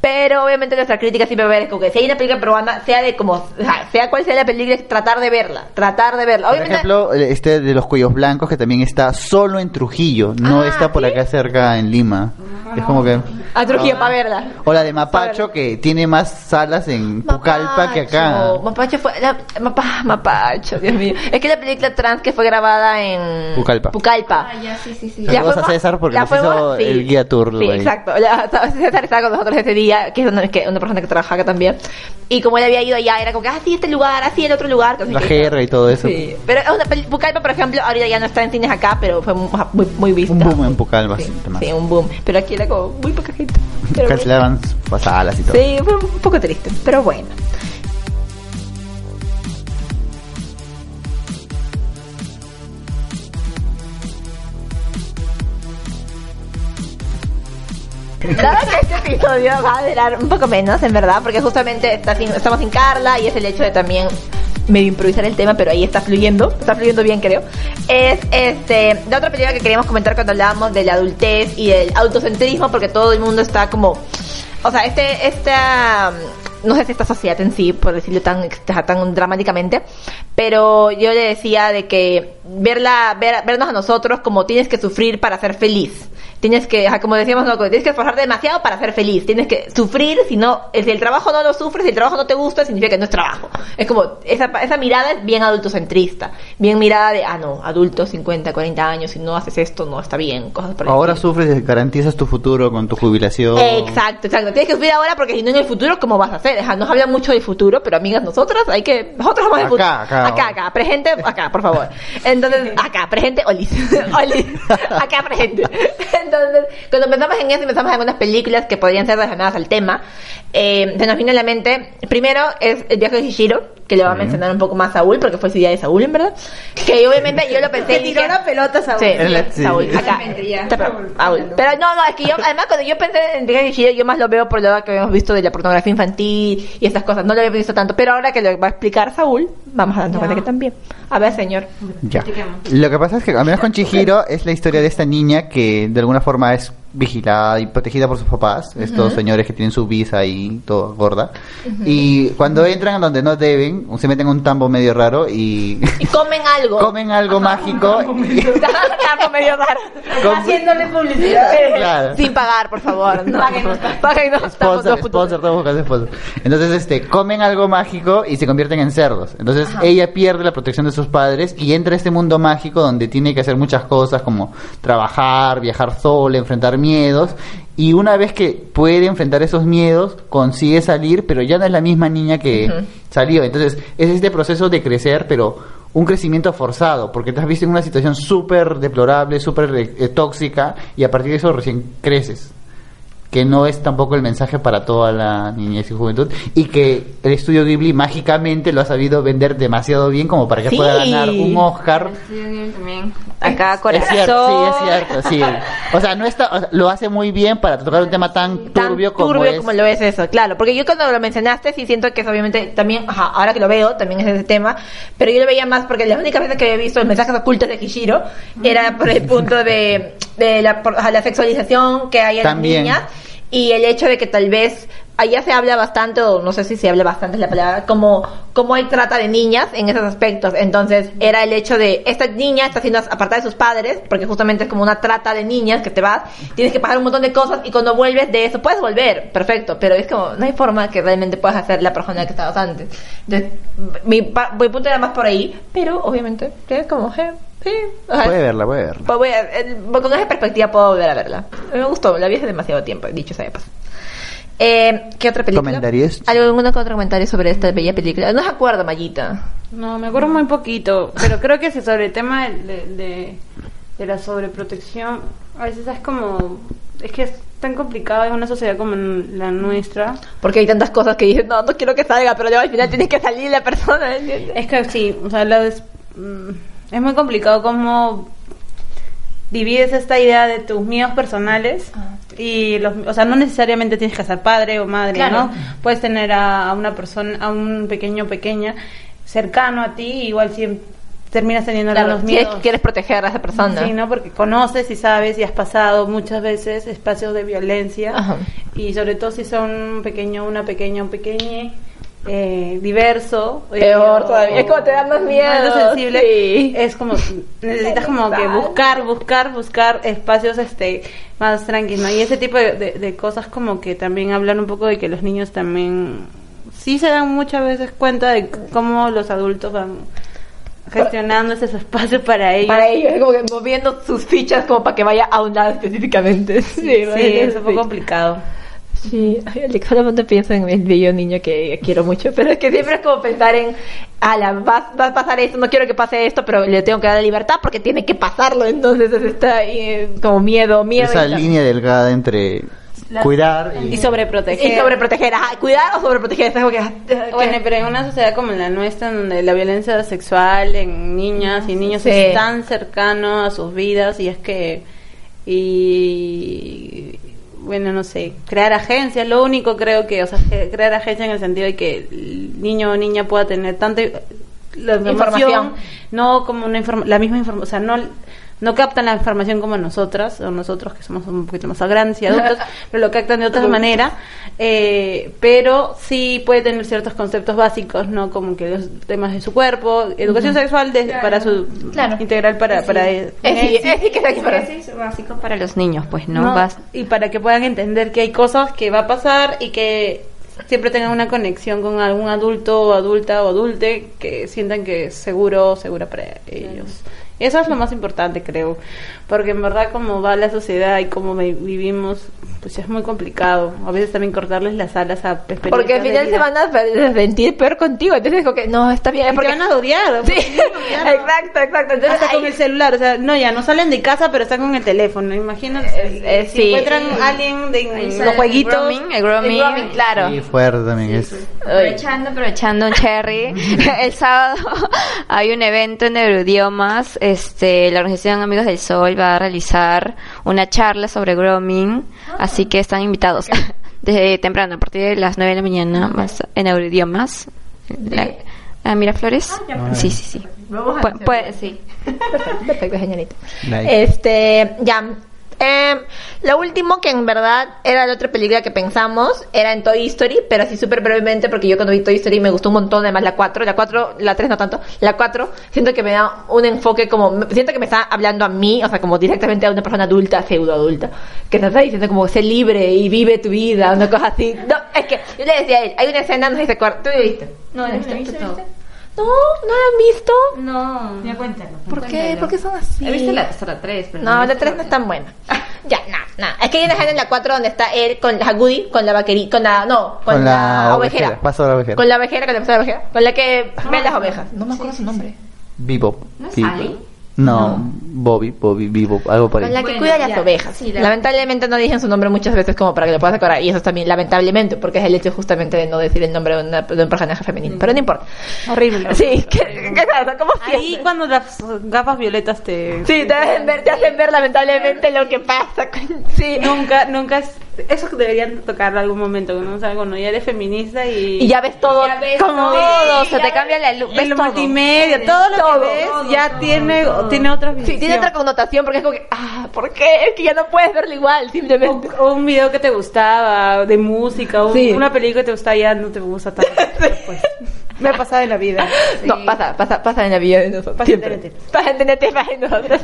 Pero obviamente nuestra crítica siempre va a ver como que si hay una película peruana, sea de como, sea, cual sea la película, es tratar de verla, tratar de verla. Por Obviamente, ejemplo, este de los cuellos blancos que también está solo en Trujillo, no Ah, está por ¿sí? acá cerca en Lima. Es como que a Trujillo para verla. o la de Mapacho que tiene más salas en Pucallpa que acá. Mapacho, fue. La, Mapa- Mapacho, Dios mío. Es que la película trans que fue grabada en. Pucallpa. Pucallpa. Ah, ya, sí, sí, sí. La a César porque la nos hizo sí. el guía tour, Sí, güey. exacto. La- (laughs) César estaba con nosotros ese día, que es una, que una persona que trabaja acá también. Y como él había ido allá, era como que, ah, sí, este lugar, ah, sí, el otro lugar. La qué. jerga y todo eso. Sí. Pero es una Pucallpa, por ejemplo, ahorita ya no está en cines acá, pero fue muy, muy, vista. Un boom en Pucallpa, Sí, más. sí, un boom. Pero aquí era como muy poca gente. Cancelaban sus salas y todo. Sí, fue un poco triste, pero bueno. Claro que este episodio va a durar un poco menos, en verdad, porque justamente estamos sin Carla y es el hecho de también medio improvisar el tema, pero ahí está fluyendo, está fluyendo bien, creo. Es este, la otra película que queríamos comentar cuando hablábamos de la adultez y del autocentrismo, porque todo el mundo está como o sea, este, esta, no sé si esta sociedad en sí, por decirlo tan, tan dramáticamente, pero yo le decía de que verla, ver, vernos a nosotros como tienes que sufrir para ser feliz. Tienes que, como decíamos, no, tienes que esforzarte demasiado para ser feliz. Tienes que sufrir, si no, si el trabajo no lo sufres, si el trabajo no te gusta, significa que no es trabajo. Es como, esa, esa mirada es bien adultocentrista. Bien mirada de, ah, no, adulto, 50, 40 años, si no haces esto, no está bien, cosas por Ahora estilo. sufres y garantizas tu futuro con tu jubilación. Exacto, exacto. Tienes que sufrir ahora porque si no en el futuro, ¿cómo vas a hacer? Ajá, nos hablan mucho del futuro, pero amigas, nosotras hay que... Nosotros somos el Acá, futuro. acá. acá, acá. Presente, acá, por favor. Entonces, (laughs) acá, presente, olis. (laughs) olis. Acá, presente. Entonces, cuando pensamos en eso y pensamos en algunas películas que podrían ser relacionadas al tema, eh, se nos viene a la mente, primero es El viaje de Shishiro, que le va a mencionar un poco más Saúl, porque fue su día de Saúl, en verdad. Que obviamente yo lo pensé y dije... pelota, Saúl. Sí, la- sí. Saúl, acá. Saúl. Pero no, no, es que yo, además, cuando yo pensé en de Chihiro, yo más lo veo por lo que habíamos visto de la pornografía infantil y estas cosas. No lo había visto tanto, pero ahora que lo va a explicar Saúl, vamos a darnos cuenta que también. A ver, señor. Ya. Lo que pasa es que, al menos con Chihiro, es la historia de esta niña que de alguna forma es vigilada y protegida por sus papás, estos señores que tienen su visa y todo gorda. Y cuando entran a donde no deben, se meten en un tambo medio raro y Y comen algo. (laughs) comen algo mágico. y- Algo (laughs) (laughs) medio raro. Haciéndole publicidad. Claro. Sin pagar, por favor. No. Páguenos. Páguenos. Sponsor, sponsor, sponsor. Entonces, este, comen algo mágico y se convierten en cerdos. Entonces, ella pierde la protección de sus padres y entra a este mundo mágico donde tiene que hacer muchas cosas como trabajar, viajar sola, enfrentar miedos. Y una vez que puede enfrentar esos miedos, consigue salir, pero ya no es la misma niña que salió. Entonces, es este proceso de crecer, pero un crecimiento forzado, porque te has visto en una situación súper deplorable, súper eh, tóxica, y a partir de eso recién creces que no es tampoco el mensaje para toda la niñez y juventud y que el estudio Ghibli mágicamente lo ha sabido vender demasiado bien como para que Sí. pueda ganar un Oscar. también. Acá, Es corazón. cierto, sí, es cierto, sí. O sea, no está, o sea, lo hace muy bien para tocar un tema tan tan turbio como turbio es. como lo es eso, claro, porque yo cuando lo mencionaste sí siento que es obviamente también, ajá, ahora que lo veo, también es ese tema, pero yo lo veía más porque las únicas veces que había visto los mensajes ocultos de Kishiro era por el (laughs) punto de, de la, por- la sexualización que hay en También. las niñas y el hecho de que tal vez allá se habla bastante, o no sé si se habla bastante la palabra, como, como hay trata de niñas en esos aspectos. Entonces, era el hecho de, esta niña está siendo apartada de sus padres, porque justamente es como una trata de niñas que te vas, tienes que pasar un montón de cosas y cuando vuelves de eso, puedes volver, perfecto, pero es como, no hay forma que realmente puedas hacer la persona que estabas antes. Entonces, mi, mi punto era más por ahí, pero obviamente, es como, eh, sí, o sea, Puede verla, puede verla. pues voy a- el- con esa perspectiva puedo volver a verla. Me gustó, la vi hace demasiado tiempo, dicho sea de paso. Eh, ¿Qué otra película? ¿Comentarios? ¿Algún otro comentario sobre esta bella película? No se acuerdo, Mayita. No, me acuerdo muy poquito, pero creo que ese sobre el tema de, de, de- de la sobreprotección, a veces es como, es que es tan complicado en una sociedad como en la nuestra. Porque hay tantas cosas que dices, no, no quiero que salga, pero luego al final tiene que salir la persona. ¿entiendes? Es que sí, o sea, la des- mm, es muy complicado cómo divides esta idea de tus miedos personales y los, o sea, no necesariamente tienes que ser padre o madre, Claro. ¿no? Puedes tener a, a una persona, a un pequeño o pequeña cercano a ti, igual si terminas teniendo Claro, algunos miedos. que quieres proteger a esa persona. Sí, ¿no? Porque conoces y sabes y has pasado muchas veces espacios de violencia Ajá. y sobre todo si son un pequeño, una pequeña, un pequeño eh, diverso. Peor o- todavía, es como te da más miedo, sensible. sí. Es como, necesitas como que buscar, buscar, buscar espacios este más tranquilos, ¿no? Y ese tipo de, de- de cosas como que también hablan un poco de que los niños también sí se dan muchas veces cuenta de cómo los adultos van gestionando ese espacio para ellos. Para ellos, como que moviendo sus fichas como para que vaya a un lado específicamente. Sí, es un poco complicado. Sí, Alex, solamente pienso en el bello niño que quiero mucho, pero es que siempre es como pensar en, ala, va, va a pasar esto, no quiero que pase esto, pero le tengo que dar la libertad porque tiene que pasarlo, entonces es- está ahí, como miedo, miedo. Esa línea delgada entre cuidar y, Y sobreproteger. Y sobreproteger, ajá, cuidar o sobreproteger, es algo que... Bueno, pero en una sociedad como la nuestra, en donde la violencia sexual en niñas y niños Sí. es tan cercano a sus vidas y es que y bueno, no sé, crear agencias, lo único creo que, o sea, crear agencias en el sentido de que el niño o niña pueda tener tanta la información, Información. no como una inform- la misma información, o sea, no no captan la información como nosotras, o nosotros que somos un poquito más grandes y adultos, (laughs) pero lo captan de otra manera, eh, pero sí puede tener ciertos conceptos básicos, ¿no? Como que los temas de su cuerpo, educación sexual de- para su Claro. integral para, para Es, que para- es básico para los niños, pues, ¿no? ¿no? Vas- Y para que puedan entender que hay cosas que va a pasar y que siempre tengan una conexión con algún adulto o adulta o adulte que sientan que es seguro o segura para ellos. Eso es lo más importante, creo, porque en verdad como va la sociedad y cómo vi- vivimos, pues es muy complicado. A veces también cortarles las alas a Porque al final de se van a sentir peor contigo. Entonces, como que no, está bien. Y te Porque... van a odiar. Sí, (laughs) exacto, exacto. Entonces, Hasta con el celular, o sea, no, ya no salen de casa, pero están con el teléfono. Imagínate, si sí. encuentran a alguien de los jueguitos. El grooming, el grooming. el grooming, claro. Sí, fuerte también es. Aprovechando, aprovechando un cherry. (laughs) El sábado (laughs) hay un evento en neuroidiomas. Este, la organización Amigos del Sol va a realizar una charla sobre grooming. Así que están invitados desde (laughs) temprano, a partir de las 9 de la mañana, más en neuroidiomas. La, la Miraflores. Sí, sí, sí. Vamos a Pu- puede- sí. Perfecto. Like. Este, ya. Eh, lo último que en verdad era la otra película que pensamos era en Toy Story, pero así súper brevemente porque yo cuando vi Toy Story me gustó un montón, además la 4, la 4, la 3 no tanto, la 4 siento que me da un enfoque como, siento que me está hablando a mí, o sea, como directamente a una persona adulta, pseudo adulta, que te está diciendo como sé libre y vive tu vida, una cosa así. No, es que yo le decía a él, hay una escena, no sé si se acuerdan, ¿tú la viste? No, ¿La no viste? No, no la han visto. No. Ya cuéntalo. ¿Por qué? ¿Por qué son así? He visto la, hasta la 3, pero No, la visto 3 no es tan buena. (laughs) Ya, no, no. Es que hay una escena en la 4 donde está él con la Goody, con la vaquerita, con la, no, con, Con la, la ovejera. ovejera, paso de la ovejera. Con la ovejera, con la paso de la ovejera. Con la que ve las ovejas. No me acuerdo su nombre. Bebop. ¿No es Bebop. No, Bobby, Bobby, Bebop, algo por ahí. la que Bueno, cuida las ya. ovejas. Sí, la- Lamentablemente no dicen su nombre muchas veces como para que lo puedas acordar. Y eso es también lamentablemente, porque es el hecho justamente de no decir el nombre de, una- de un personaje femenino. Pero no importa. Horrible. Sí, que nada, como Ahí cuando las gafas violetas te... Sí, te hacen ver, te hacen ver lamentablemente lo que pasa. con- Sí, Nunca, nunca es... Eso deberían tocar en algún momento, ¿no? O sea, cuando ya eres feminista y... Y ya ves todo. Ya ves como- todo, se te cambia la luz. Ves lo todo. multimedia, todo lo Todo, que ves todo, ya tiene, tiene otra visión. Sí, tiene otra connotación porque es como que, ah, ¿por qué? Es que ya no puedes verlo igual, simplemente. O un video que te gustaba, de música, o Sí. una película que te gustaba ya no te gusta tanto. (laughs) Pues, me ha pasado en la vida. (laughs) No, pasa, pasa, pasa en la vida de nosotros. Pasa siempre. en TNT. Pasa en TNT, pasa en nosotros.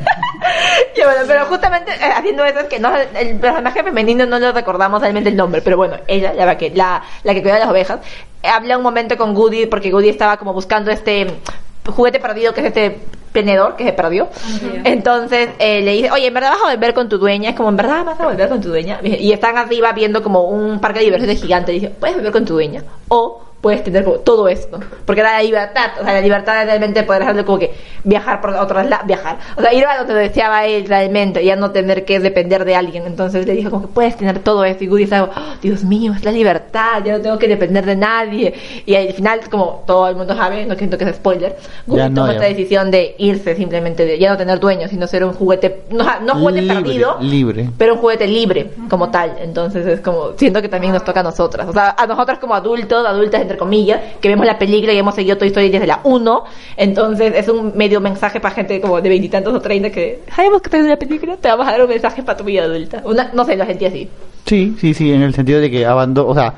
(laughs) y bueno, pero justamente eh, haciendo eso es que no, el personaje femenino no lo recordamos realmente el nombre, pero bueno, ella, la que, la, la que cuida las ovejas, eh, habla un momento con Goody porque Goody estaba como buscando este juguete perdido que es este tenedor que se perdió. Entonces eh, le dice, oye, ¿en verdad vas a volver con tu dueña? Es como, ¿en verdad vas a volver con tu dueña? Y están arriba viendo como un parque de diversiones gigante. Le dice, ¿puedes volver con tu dueña? O puedes tener como todo esto. Porque da la libertad, o sea, la libertad es realmente poder hacerlo como que viajar por otros lados, viajar. O sea, ir a donde deseaba él realmente, ya no tener que depender de alguien. Entonces le dijo como que puedes tener todo esto. Y Goody estaba, "Oh, Dios mío, es la libertad, ya no tengo que depender de nadie. Y al final, como todo el mundo sabe, no siento que sea spoiler, Goody Ya no, toma ya. esta decisión de irse simplemente, de ya no tener dueño, sino ser un juguete, no, no juguete Libre, perdido, libre. pero un juguete libre como tal. Entonces es como, siento que también nos toca a nosotras. O sea, a nosotras como adultos, adultas entre comillas, que vemos la película y hemos seguido Toy Story desde la 1. Entonces es un medio mensaje para gente como de veintitantos o treinta que sabemos que te una película, te vamos a dar un mensaje para tu vida adulta. Una, no sé, lo sentí así. Sí, sí, sí, en el sentido de que abandono, o sea,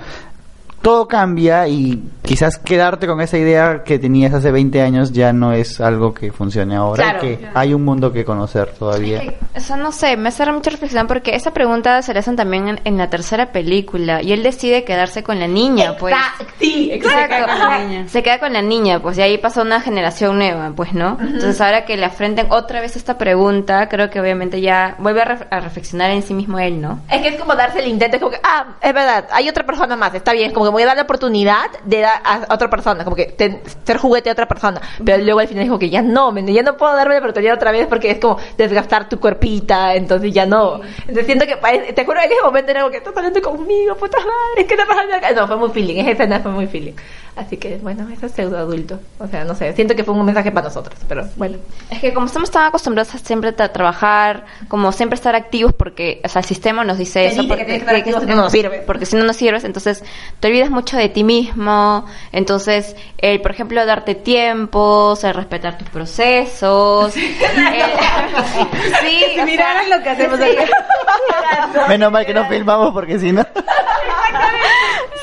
todo cambia y quizás quedarte con esa idea que tenías hace 20 años ya no es algo que funcione ahora, Claro. que hay un mundo que conocer todavía. Eso no sé, me hace mucha reflexión porque esa pregunta se le hacen también en, en la tercera película y él decide quedarse con la niña, pues. Exacto, sí, Exacto, queda con la ajá, niña. se queda con la niña, pues y ahí pasa una generación nueva, pues, ¿no? Entonces ahora que le afrenten otra vez esta pregunta, creo que obviamente ya vuelve a, ref- a reflexionar en sí mismo él, ¿no? Es que es como darse el intento, es como que, ah, es verdad, hay otra persona más, está bien, es como que voy a dar la oportunidad de dar a otra persona, como que ten- ser juguete a otra persona, pero luego al final como que ya no, ya no puedo darme la oportunidad otra vez porque es como desgastar tu cuerpita, entonces ya no. Entonces siento que, te juro, en ese momento era como que estás hablando conmigo, puta madre, ¿qué está pasando acá? No, fue muy feeling, esa escena fue muy feeling. Así que, bueno, eso es pseudo adulto. O sea, no sé, siento que fue un mensaje para nosotros, pero bueno. Es que como estamos tan acostumbrados a siempre tra- trabajar, como siempre estar activos, porque, o sea, el sistema nos dice eso, porque, que que que- si no, no sirves. porque si no, no sirves, entonces te olvidas mucho de ti mismo, entonces, el, por ejemplo, darte tiempos, el respetar tus procesos, (laughs) el- sí, o Miraron sea, lo que hacemos sí. aquí. (laughs) Menos mal que no filmamos porque si no...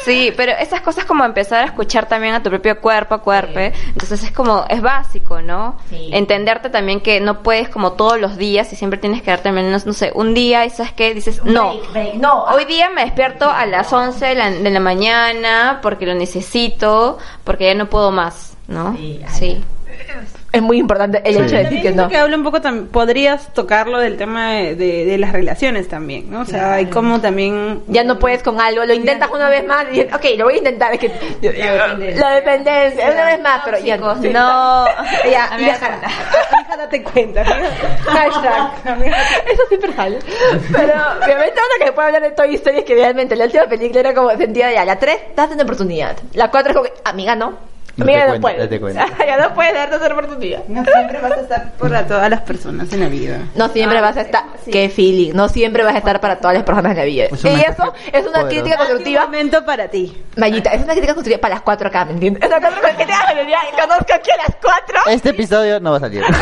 Sí, pero esas cosas como empezar a escuchar también a tu propio cuerpo, cuerpo, entonces es como, es básico, ¿no? Sí. Entenderte también que no puedes como todos los días y siempre tienes que darte al menos, no sé, un día y sabes qué, dices, no, Break, break, no. hoy día me despierto a las 11 de la, de la mañana porque lo necesito, porque ya no puedo más, ¿no? Sí, Sí. Es muy importante el Sí. hecho de decir que no. que habla un poco podrías tocarlo del tema de, de- de las relaciones también, ¿no? O sea, y cómo también Ya no puedes con algo, lo intentas una vez más y ok, lo voy a intentar. Es que, la dependencia, una vez más, pero ya no. (laughs) Ya, Amiga, deja- hija, date cuenta. Hashtag. (laughs) amiga. Eso siempre sale. Pero obviamente ahora que se puede hablar de Toy Story es que realmente la última película era como sentida ya. La 3, date una oportunidad. La 4 es como, que, amiga, no. Mira, te después. No te (laughs) ya no puedes darte otra oportunidad. No siempre vas a estar para todas las personas en la vida. No siempre ah, vas a estar. Eh, sí. Qué feeling. No siempre vas a estar para todas las personas en la vida. Y eso es una crítica constructiva. Un momento para ti. Mayita, es una crítica constructiva para las cuatro acá, ¿me entiendes? Es una crítica constructiva y conozco aquí a las cuatro. Este episodio no va a salir. (laughs)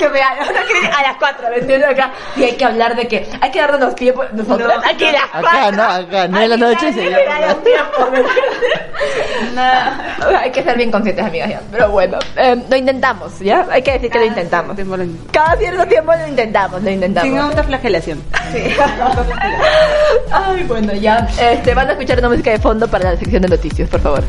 que vean, a las 4, ¿me entiendes? Acá, y hay que hablar de que hay que darnos tiempo nosotros. No, aquí las 4. No gané la noche y se no. Hay que ser bien conscientes, amigas, ya. Pero bueno, em, lo intentamos, ¿ya? Hay que decir que lo intentamos. Cada cierto tiempo lo intentamos, lo intentamos. Sin autoflagelación. Sí. (laughs) Ay, bueno, ya. Este, van a escuchar una música de fondo para la sección de noticias, por favor.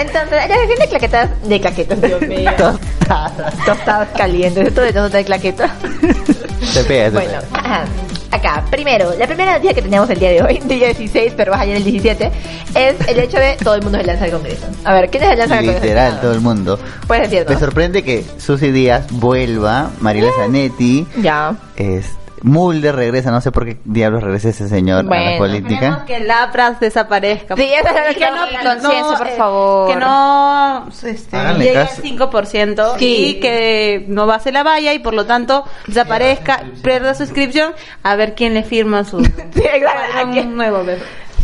Entonces, la sección de claquetas, de claquetas, Dios mío. (laughs) Tostadas. Tostadas calientes. Esto de nota de claqueta. Se pega, se Bueno, pega. ajá. acá, primero, la primera noticia que teníamos el día de hoy, (laughs) día 16, pero vas ayer el 17, es el hecho de todo el mundo se lanza al Congreso. A ver, ¿quién es el lanza al Congreso? Literal, todo el mundo. Puedes decirlo. Me sorprende que Susy Díaz vuelva, Mariela Zanetti, Ya. es, Mulder regresa, no sé por qué diablos regresa ese señor a la Bueno. Política. que Lapras desaparezca. Sí, eso es lo que que no, no- conciencia, por eh, favor. Que no este, llegue al 5% Sí. y que no base la valla y por lo tanto desaparezca, pierda su inscripción, a ver quién le firma su (laughs) Sí, exacto. nuevo. ¿ves?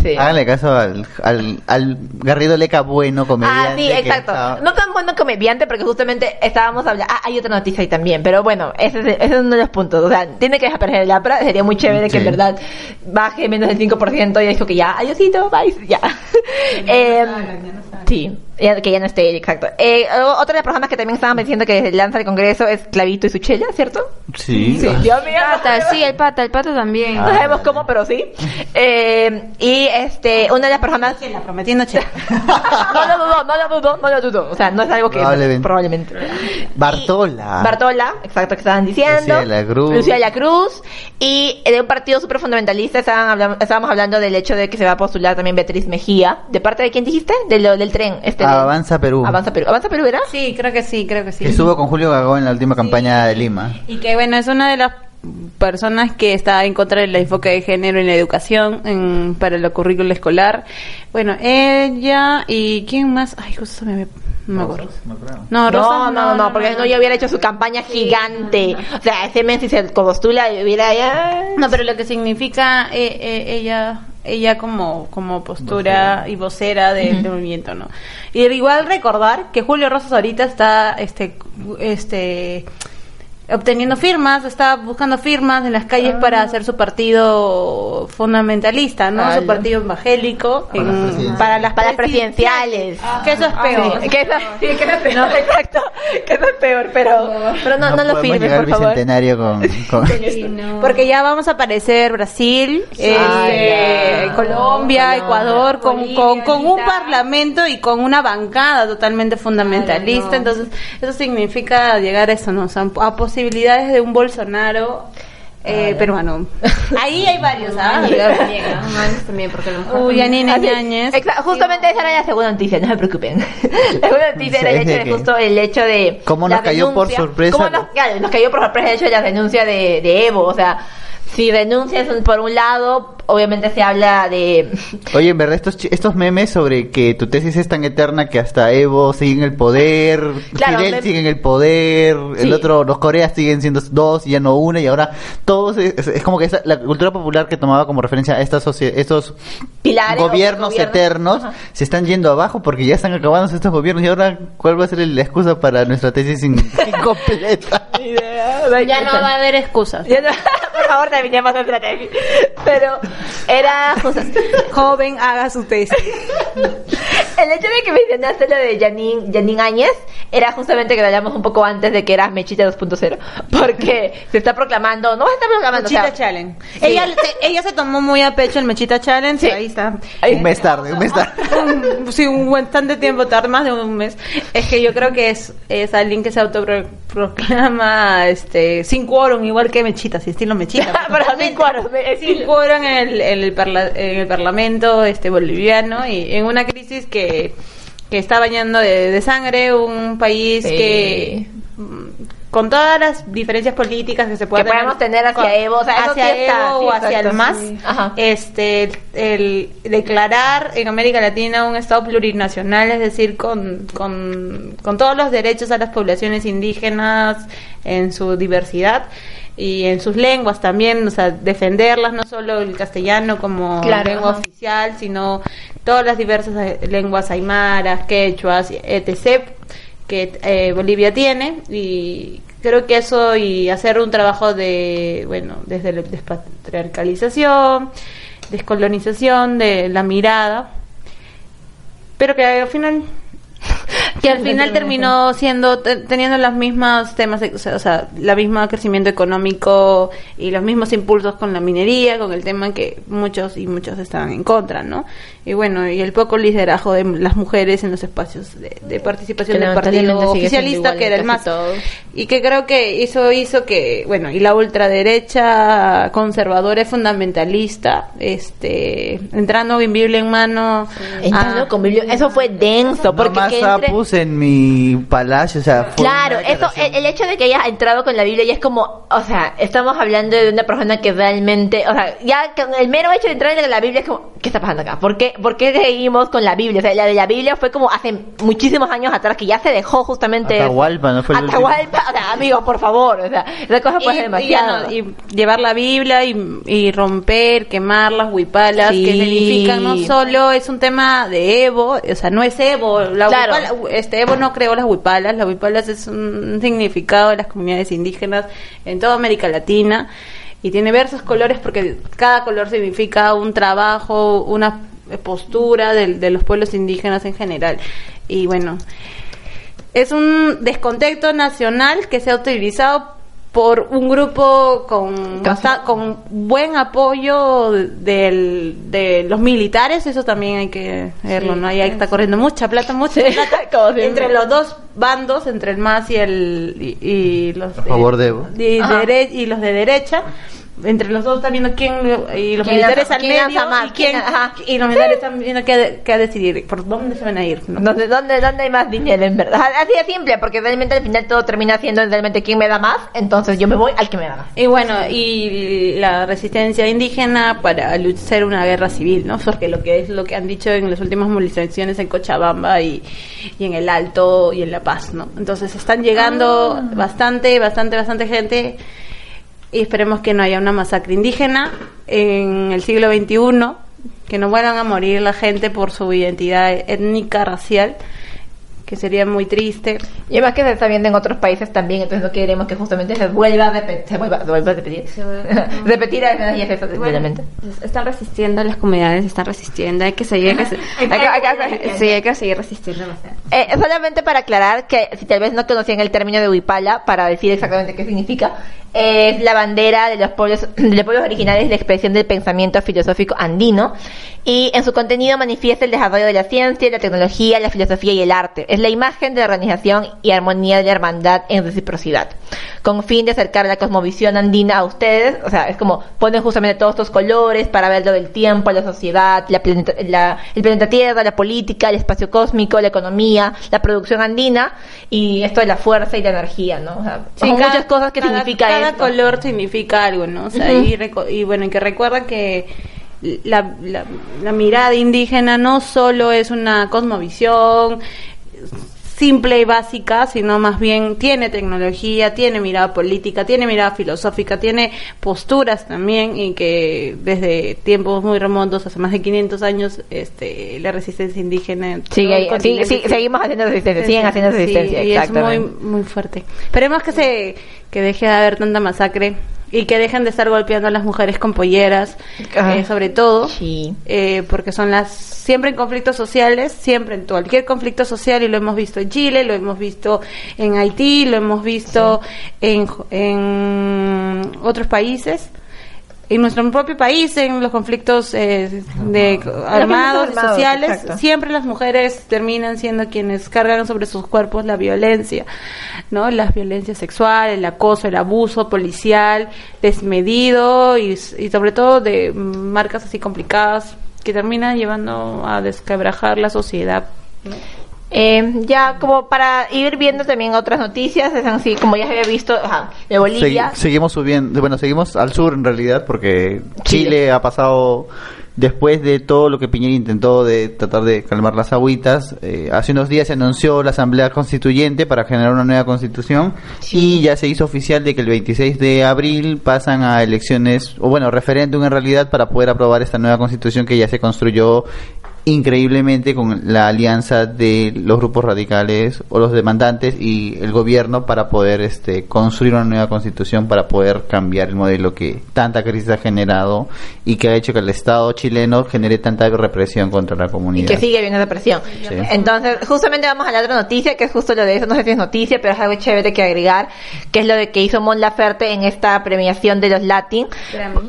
Sí. Háganle caso al, al, al Garrido Leca bueno comediante. Ah, sí, exacto. No tan bueno comediante porque justamente estábamos hablando... Ah, hay otra noticia ahí también, pero bueno, ese es, ese es uno de los puntos. O sea, tiene que desaparecer el APRA, sería muy chévere que en Sí. verdad baje menos del 5% y dijo que ya, adiosito, bye, ya. Eh, sí, ya- que ya no esté, exacto. Eh, o- otra de las personas que también estaban diciendo que lanza el Congreso es Clavito y su chela, ¿cierto? Sí. Sí, Dios mío. El pata, sí, el pata, el pata también. No sabemos cómo, pero sí. Eh, y este, una de las personas Chela, prometiendo chela. (laughs) no lo dudo, no lo dudo, no lo dudo. O sea, no es algo que Probablemente. probablemente. (laughs) Bartola. Y- Bartola, exacto, que estaban diciendo. Lucía de la Cruz. Lucía de la Cruz. Y de un partido súper fundamentalista estaban hablan- estábamos hablando del hecho de que se va a postular también Beatriz Mejía. ¿De parte de quién dijiste? De lo, del tren. Este, Ah, de- Avanza Perú. Avanza Perú. ¿Avanza Perú era? Sí, creo que sí, creo que sí. Que estuvo con Julio Gagón en la última campaña de Lima. Y que bueno, es una de las personas que está en contra del enfoque de género en la educación en- para el currículo escolar. Bueno, ella y quién más, ay, justo me, me acuerdo. No, No, Rosas, no, no, porque no, yo hubiera hecho su campaña gigante. O sea, ese mes si se postula hubiera ya... No, pero lo que significa eh, eh, ella ella como como postura y vocera del del movimiento, ¿no? Y igual recordar que Julio Rosas ahorita está este este obteniendo firmas, está buscando firmas en las calles para hacer su partido fundamentalista, ¿no? Ah, su partido evangélico Para las en- para las Para las presidenciales. Que eso es peor. Sí, que eso, (laughs) sí, que eso es peor, exacto. Que eso es peor, pero, pero no, no, lo podemos firmes, por favor. bicentenario con, con- Sí, no. Porque ya vamos a aparecer Brasil, este, Ah, ya. Colombia, Colombia, Ecuador, con, Bolivia, con, con un parlamento y con una bancada totalmente fundamentalista. No. Entonces, eso significa llegar a eso, ¿no? O sea, a posibilidades de un Bolsonaro eh, peruano. (laughs) Ahí hay varios, ¿ah? también, porque a lo mejor Uy, Así- Ñañez. Justamente esa era la segunda noticia, no se preocupen. (laughs) La segunda noticia era el hecho de que- justo el hecho de. ¿Cómo la nos cayó por denuncia- sorpresa? ¿Cómo nos, claro, nos cayó por sorpresa el hecho de la denuncia de, de Evo? O sea, si denuncias un- por un lado, obviamente se habla de. (laughs) Oye, en verdad, estos, estos memes sobre que tu tesis es tan eterna que hasta Evo sigue en el poder, (laughs) Claro, Fidel sigue en el poder, Sí. el otro, los Coreas siguen siendo dos y ya no una, y ahora todos, es, como que esa- la cultura popular que tomaba como referencia a estas estos Pilares gobiernos gobiernos. eternos Ajá. se están yendo abajo porque ya están acabándose estos gobiernos y ahora cuál va a ser la excusa para nuestra tesis in- (laughs) incompleta. Ya no va a haber excusas. Ya no- por favor, terminemos nuestra tesis. Pero era justo. Joven, haga su tesis. El hecho de que mencionaste lo de Janine, Janine Áñez era justamente que lo hablamos un poco antes de que era Mechita 2.0. Porque se está proclamando, no se está proclamando, o sea, Mechita Challenge. Sí. Ella, te- ella se tomó muy a pecho el Mechita Challenge. Sí. Ahí está. Un mes tarde, un mes tarde. Un- sí, un bastante tiempo tarde, más de un mes. Es que yo creo que es, es alguien que se autoproclama este, sin quórum, igual que Mechita, si estilo Mechita. Cuadros, es sin decir, quórum en el, en el, parla- en el parlamento este boliviano y en una crisis que, que está bañando de, de sangre un país Sí. que mm, con todas las diferencias políticas que se pueden Que podemos tener hacia con- Evo, o sea, eso hacia sí está, Evo sí, o hacia exacto, el MAS sí. Este el declarar en América Latina un estado plurinacional es decir con, con, con todos los derechos a las poblaciones indígenas en su diversidad y en sus lenguas también, o sea, defenderlas, no solo el castellano como Claro, lengua ajá. oficial, sino todas las diversas eh, lenguas aymaras, quechuas, etc., que eh, Bolivia tiene y creo que eso y hacer un trabajo de, bueno, desde la despatriarcalización, descolonización de la mirada, pero que al final que al final terminó siendo te- teniendo las mismas temas o sea, o sea la misma crecimiento económico y los mismos impulsos con la minería con el tema que muchos y muchos estaban en contra no y bueno y el poco liderazgo de las mujeres en los espacios de, de participación Que del partido oficialista que era el más y que creo que eso hizo que bueno y la ultraderecha conservadora y fundamentalista este entrando en Biblia en mano entrando a- con Biblio- eso fue denso, porque que entre- En mi palacio, o sea, fue Claro, eso, el, el hecho de que hayas entrado con la Biblia ya es como, o sea, estamos hablando de una persona que realmente, o sea, ya con el mero hecho de entrar en la Biblia es como, ¿qué está pasando acá? ¿Por qué, por qué seguimos con la Biblia? O sea, la de la Biblia fue como hace muchísimos años atrás que ya se dejó justamente. Atahualpa, ¿no? Fue el último. Atahualpa, o sea, amigos, por favor, o sea, esa cosa puede ser y, demasiado. no, y llevar la Biblia y, y romper, quemar las huipalas, Sí. que significan no solo es un tema de Evo, o sea, no es Evo, la Claro. huipala- este Evo no creó las huipalas, las huipalas es un significado de las comunidades indígenas en toda América Latina y tiene diversos colores porque cada color significa un trabajo, una postura de, de los pueblos indígenas en general. Y bueno, es un descontexto nacional que se ha utilizado por un grupo con basta- con buen apoyo del, de los militares, eso también hay que verlo, ¿no? Ahí está corriendo mucha plata, mucha Sí, plata (laughs) entre los dos bandos, entre el MAS y el y, y los A favor de Evo. Ajá. dere- y los de derecha. Entre los dos están viendo quién y los ¿Quién militares al quién medio más? y quién ¿Quién- ajá. y los militares están viendo qué, qué decidir, por dónde se van a ir. ¿no? ¿Dónde, dónde, ¿Dónde hay más dinero, en verdad? Así de simple, porque realmente al final todo termina siendo realmente quién me da más, entonces yo me voy al que me da más. Y bueno, y la resistencia indígena para luchar una guerra civil, ¿no? Porque lo que es lo que han dicho en las últimas movilizaciones en Cochabamba y, y en el Alto y en La Paz, ¿no? Entonces están llegando bastante, bastante, bastante gente y esperemos que no haya una masacre indígena en el siglo XXI, que no vuelvan a morir la gente por su identidad étnica, racial, que sería muy triste. Y además que se está viendo en otros países también, entonces no queremos que justamente se vuelva a repetir. Se vuelva, se vuelva a repetir. Se vuelva- (laughs) repetir a y es eso, Bueno, están resistiendo, las comunidades están resistiendo, hay que seguir, (laughs) hay que, hay que- hay que- sí, hay que seguir resistiendo. Eh, solamente para aclarar que si tal vez no conocían el término de Huipala, para decir exactamente qué significa, es la bandera de los pueblos, de los pueblos originarios de la expresión del pensamiento filosófico andino y en su contenido manifiesta el desarrollo de la ciencia, la tecnología, la filosofía y el arte. Es la imagen de la organización y armonía de la hermandad en reciprocidad. con fin de acercar la cosmovisión andina a ustedes. O sea, es como ponen justamente todos estos colores para ver lo del tiempo, la sociedad, la, planeta- la- el planeta Tierra, la política, el espacio cósmico, la economía, la producción andina y esto de la fuerza y la energía, ¿no? O sea, Sí, son cada- muchas cosas que cada- significa cada esto. color significa algo, ¿no? O sea, y, y bueno, y que recuerda que la, la- la mirada indígena no solo es una cosmovisión simple y básica, sino más bien tiene tecnología, tiene mirada política, tiene mirada filosófica, tiene posturas también y que desde tiempos muy remotos, hace más de 500 años, este, la resistencia indígena Sigue, sí, seguimos haciendo resistencia, siguen haciendo Sí, resistencia, y es muy, muy fuerte. Esperemos que se que deje de haber tanta masacre y que dejen de estar golpeando a las mujeres con polleras, Ah, eh, sobre todo, sí. eh, porque son las siempre en conflictos sociales, siempre en cualquier conflicto social y lo hemos visto en Chile, lo hemos visto en Haití, lo hemos visto en, en otros países. En nuestro propio país, en los conflictos eh, de armados, armados, sociales, exacto. siempre las mujeres terminan siendo quienes cargan sobre sus cuerpos la violencia, ¿no? Las violencias sexuales, el acoso, el abuso policial, desmedido y, y sobre todo de marcas así complicadas que terminan llevando a desquebrajar la sociedad. Eh, ya como para ir viendo también otras noticias, es así como ya se había visto ajá, de Bolivia. Segui- seguimos subiendo, bueno, seguimos al sur en realidad porque Chile. Chile ha pasado después de todo lo que Piñera intentó de tratar de calmar las agüitas. eh, hace unos días se anunció la Asamblea Constituyente para generar una nueva constitución y ya se hizo oficial de que el 26 de abril pasan a elecciones, o bueno, referéndum en realidad para poder aprobar esta nueva constitución que ya se construyó increíblemente con la alianza de los grupos radicales o los demandantes y el gobierno para poder este construir una nueva constitución para poder cambiar el modelo que tanta crisis ha generado y que ha hecho que el Estado chileno genere tanta represión contra la Y comunidad. que sigue habiendo esa presión. Sí. Entonces, justamente vamos a la otra noticia, que es justo lo de eso, no sé si es noticia, pero es algo chévere que agregar, que es lo de que hizo Mon Laferte en esta premiación de los Latin,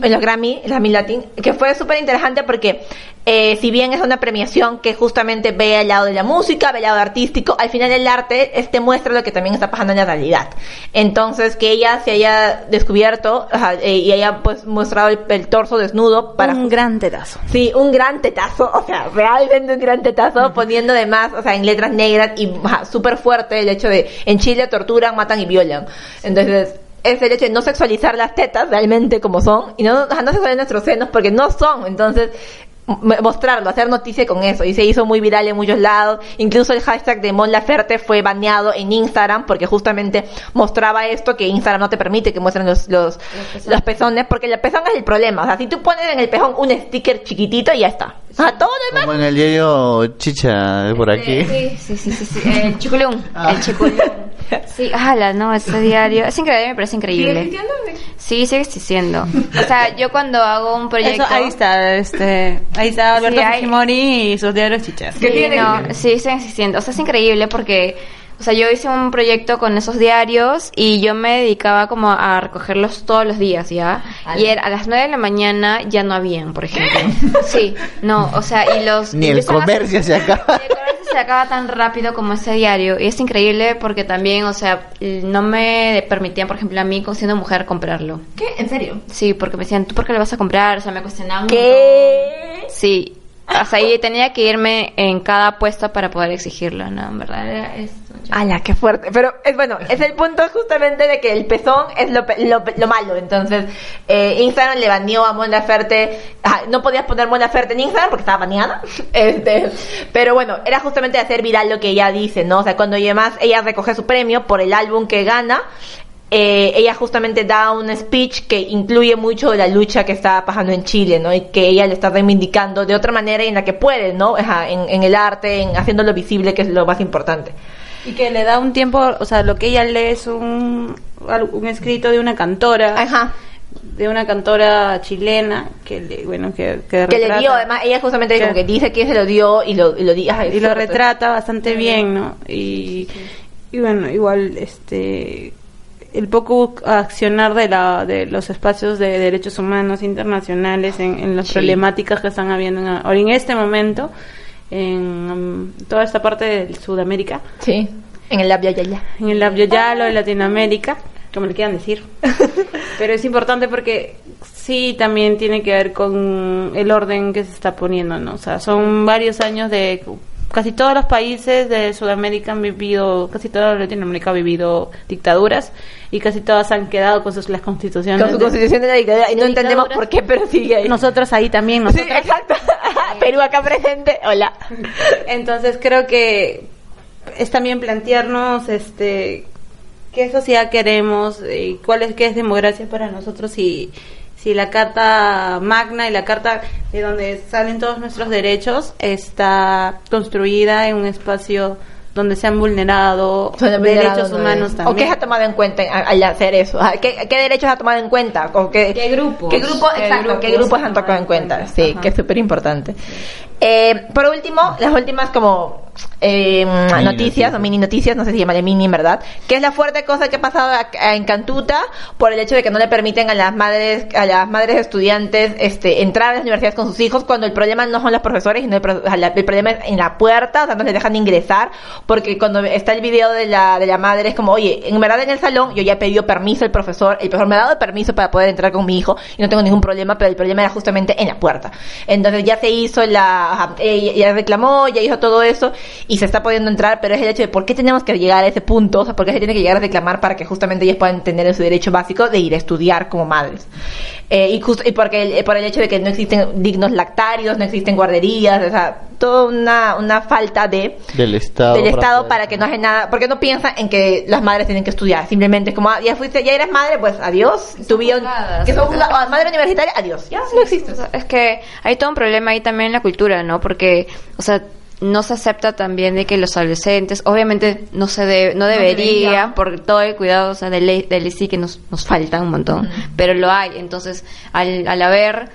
en los Grammy, los Grammy Latin, que fue súper interesante porque eh, si bien es una premiación que justamente ve al lado de la música, ve al lado artístico, al final el arte este muestra lo que también está pasando en la realidad. Entonces, que ella se haya descubierto ajá, eh, y haya pues mostrado el, el torso desnudo para Un gran tetazo. Sí, un gran tetazo, o sea, realmente un gran tetazo, poniendo además, o sea, en letras negras y súper fuerte el hecho de en Chile torturan, matan y violan. Entonces, es el hecho de no sexualizar las tetas realmente como son y no, no sexualizar nuestros senos porque no son. Entonces, mostrarlo, hacer noticia con eso y se hizo muy viral en muchos lados. Incluso el hashtag de Mon Laferte fue baneado en Instagram porque justamente mostraba esto que Instagram no te permite que muestren los, los, los pezones porque el pezón es el problema. O sea, si tú pones en el pezón un sticker chiquitito y ya está. A todo lo demás. Como en el diario Chicha de por aquí. Sí, sí, sí, sí, sí. El chiculón. (laughs) El chiculón. Sí, ala, no, ese diario. Es increíble, me parece increíble. Sí, sigue existiendo. O sea, yo cuando hago un proyecto. Eso, ahí está, este, ahí está Alberto Sí, hay- Fujimori y sus diarios chichas. Sí, no, sí, siguen existiendo. O sea, es increíble porque, o sea, yo hice un proyecto con esos diarios y yo me dedicaba como a recogerlos todos los días, ¿ya? Y era, a las 9 de la mañana ya no habían, por ejemplo. Sí, no, o sea, y los... Ni el comercio se (laughs) acaba. el comercio se acaba tan rápido como ese diario y es increíble porque también, o sea, no me permitían, por ejemplo, a mí, siendo mujer, comprarlo. ¿Qué? ¿En serio? Sí, porque me decían, ¿tú por qué lo vas a comprar? O sea, me cuestionaban. ¿Qué? Sí, hasta ahí tenía que irme en cada puesto para poder exigirlo, ¿no? En verdad era esto. ¡Hala, qué fuerte! Pero es bueno, es el punto justamente de que el pezón es lo, lo, lo malo. Entonces, eh, Instagram le baneó a Mon Laferte. Ajá, no podías poner Mon Laferte en Instagram porque estaba baneada. (laughs) Este, pero bueno, era justamente hacer viral lo que ella dice, ¿no? O sea, cuando además ella recoge su premio por el álbum que gana, eh, ella justamente da un speech que incluye mucho de la lucha que está pasando en Chile, ¿no? Y que ella le está reivindicando de otra manera en la que puede, ¿no? Ajá, en, en el arte, en haciéndolo visible, que es lo más importante. Y que le da un tiempo, o sea, lo que ella lee es un, un escrito de una cantora, Ajá. de una cantora chilena, que le, bueno, que, que, Que le dio, además, ella justamente Que- como que dice que se lo dio y lo, y lo, ay, y lo retrata bastante bien, ¿no? Y, y bueno, igual este el poco accionar de la de los espacios de derechos humanos internacionales en, en las Sí. problemáticas que están habiendo en, ahora en este momento en um, toda esta parte de Sudamérica, Sí, en el labio ya ya. en el Yalo de Latinoamérica. como le quieran decir. (laughs) Pero es importante porque sí también tiene que ver con el orden que se está poniendo, ¿no? O sea, son varios años de casi todos los países de Sudamérica han vivido, casi toda Latinoamérica ha vivido dictaduras y casi todas han quedado con sus las constituciones. Con su de- constitución de la dictadura. Y no de entendemos por qué, pero sigue ahí. Nosotros ahí también, Sí, nosotros. exacto. (laughs) Perú acá presente. Hola. Entonces creo que es también plantearnos este qué sociedad queremos y cuál es qué es democracia para nosotros y si la carta magna y la carta de donde salen todos nuestros derechos está construida en un espacio donde se han vulnerado derechos humanos ¿no? también. ¿O qué se ha tomado en cuenta a- al hacer eso? ¿Qué, qué derechos ha tomado en cuenta? ¿O qué, ¿Qué grupos? ¿Qué, grupo, ¿Qué exacto, ¿qué grupos grupos han han tocado en tomado en cuenta? cuenta? Sí, Ajá. que es súper importante. Eh, por último, las últimas como eh, noticias noticias. o mini noticias, no sé si llamarle mini en verdad, que es la fuerte cosa que ha pasado a- en Cantuta por el hecho de que no le permiten a las madres a las madres estudiantes este entrar a las universidades con sus hijos cuando el problema no son los profesores sino el, pro- la- el problema es en la puerta, o sea, no les dejan ingresar porque cuando está el video de la de la madre es como, oye, en verdad en el salón yo ya he pedido permiso al profesor, el profesor me ha dado permiso para poder entrar con mi hijo y no tengo ningún problema, pero el problema era justamente en la puerta. Entonces ya se hizo la, ajá, ella ya reclamó, ya hizo todo eso y se está pudiendo entrar, pero es el hecho de por qué tenemos que llegar a ese punto, o sea, por qué se tiene que llegar a reclamar para que justamente ellas puedan tener su derecho básico de ir a estudiar como madres. Eh, y, justo, y porque el- por el hecho de que no existen dignos lactarios, no existen guarderías, o sea, toda una, una falta de Del Estado. del Estado para que no hagan nada, porque no piensan en que las madres tienen que estudiar, simplemente es como, ah, ya fuiste, ya eres madre, pues adiós, tu vida, que son madre universitaria, adiós, ya no existe. Sea, es que hay todo un problema ahí también en la cultura, ¿no? Porque, o sea, no se acepta también de que los adolescentes, obviamente no se debe, no debería, por todo el cuidado, o sea, de ley, de ley sí que nos, nos falta un montón, pero lo hay. Entonces, al, al haber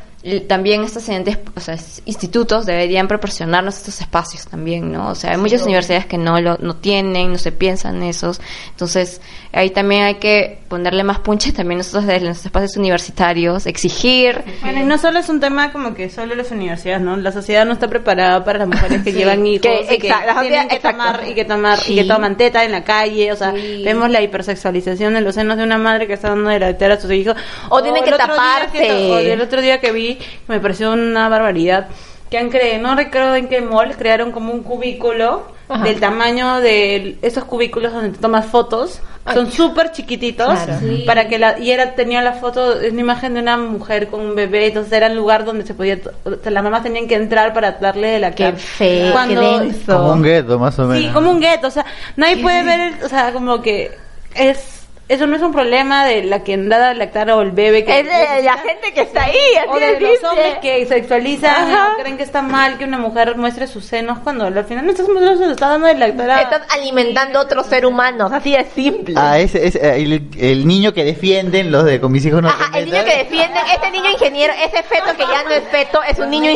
también estos entes, o sea, institutos deberían proporcionarnos estos espacios también, ¿no? O sea, hay muchas universidades que no lo no tienen, no se piensan en esos. Entonces, ahí también hay que ponerle más punche también nosotros desde los espacios universitarios, exigir Bueno, y no solo es un tema como que solo las universidades, ¿no? La sociedad no está preparada para las mujeres que llevan hijos Que- y que exacto, tienen que exacto. tomar y que tomar Sí. y que toman teta en la calle, o sea, Sí. vemos la hipersexualización de los senos de una madre que está dando de la teta a sus hijos O tienen que el otro día taparse. que- o el otro día que vi me pareció una barbaridad que han creado, no recuerdo en qué mall crearon como un cubículo Ajá. del tamaño de esos cubículos donde te tomas fotos. Son súper chiquititos Claro. Sí. para que la y era tenía la foto es una imagen de una mujer con un bebé entonces era el lugar donde se podía o sea, las mamás tenían que entrar para darle de la Qué feo, Cuando- qué denso. Como un gueto, más o menos. Sí, como un gueto, o sea, nadie puede ver, el- o sea, como que es eso no es un problema de la que anda a lactar o el bebé que Es de la gente que está ahí, así o de los hombres que sexualizan Ajá. creen que está mal que una mujer muestre sus senos cuando al final no estás no se lo está dando de lactar a- Están alimentando a otros seres humanos, así de simple. Ah, ese, ese, eh, el, el niño que defienden los de con mis hijos no Ajá, el niño que defienden, este niño ingeniero, ese feto que ya no es feto, es un niño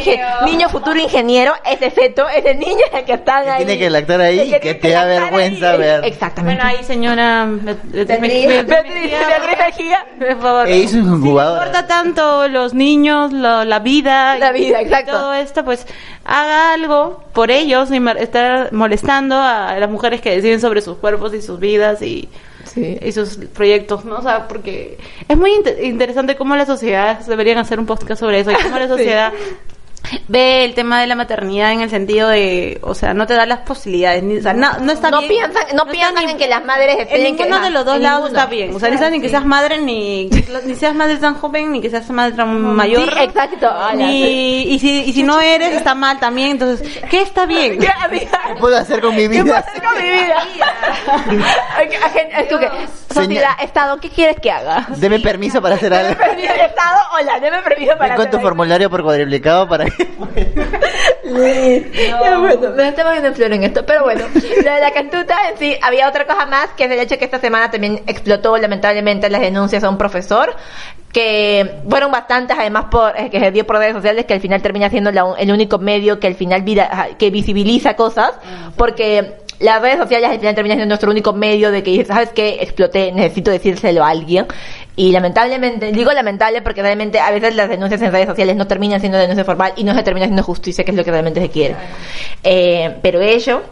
niño futuro ingeniero, ese feto, ese niño el que están Que ahí. tiene que lactar ahí que tiene te da vergüenza ahí. ver. Exactamente. bueno ahí señora Beatriz, Be- Beatriz, Be- Beatriz Mejía. por favor E hizo un Si importa tanto los niños, lo- la vida, La vida, y exacto. todo esto, pues haga algo por ellos y estar molestando a las mujeres que deciden sobre sus cuerpos y sus vidas y, Sí. y sus proyectos, ¿no? O sea, porque es muy inte- interesante cómo las sociedades deberían hacer un podcast sobre eso y cómo la (laughs) Sí. Ve el tema de la maternidad en el sentido de, o sea, no te da las posibilidades, ni, o sea, no, no está No bien. piensan, no está piensan en que las madres en ninguno que- de los dos lados ninguno. está bien. O sea, ni sabes ni que seas madre, ni, ni seas madre tan joven, ni que seas madre tan mayor. Sí, exacto. Ala, sí. Ni, y, si, y si no eres, está mal también. Entonces, ¿qué está bien? (laughs) ¿Qué, puedo hacer con mi ¿Qué puedo vida? hacer con mi vida? (laughs) (laughs) Sociedad, Estado, ¿qué quieres que haga? Deme permiso para hacer Deme algo. permiso, Estado, hola, deme permiso para Ven con tu hacer formulario por cuadriplicado para Ya, bueno, me estamos viendo en flor en esto, pero bueno, lo de la cantuta en sí, había otra cosa más, que es el hecho que esta semana también explotó lamentablemente las denuncias a un profesor, que fueron bastantes además por, eh, que se dio por redes sociales, que al final termina siendo la- el único medio que al final vira- ajá, que visibiliza cosas, porque las redes sociales al final terminan siendo nuestro único medio de que dices, ¿sabes qué? Exploté, necesito decírselo a alguien. Y lamentablemente, digo lamentable porque realmente a veces las denuncias en redes sociales no terminan siendo denuncia formal y no se termina siendo justicia, que es lo que realmente se quiere. Eh, pero ello,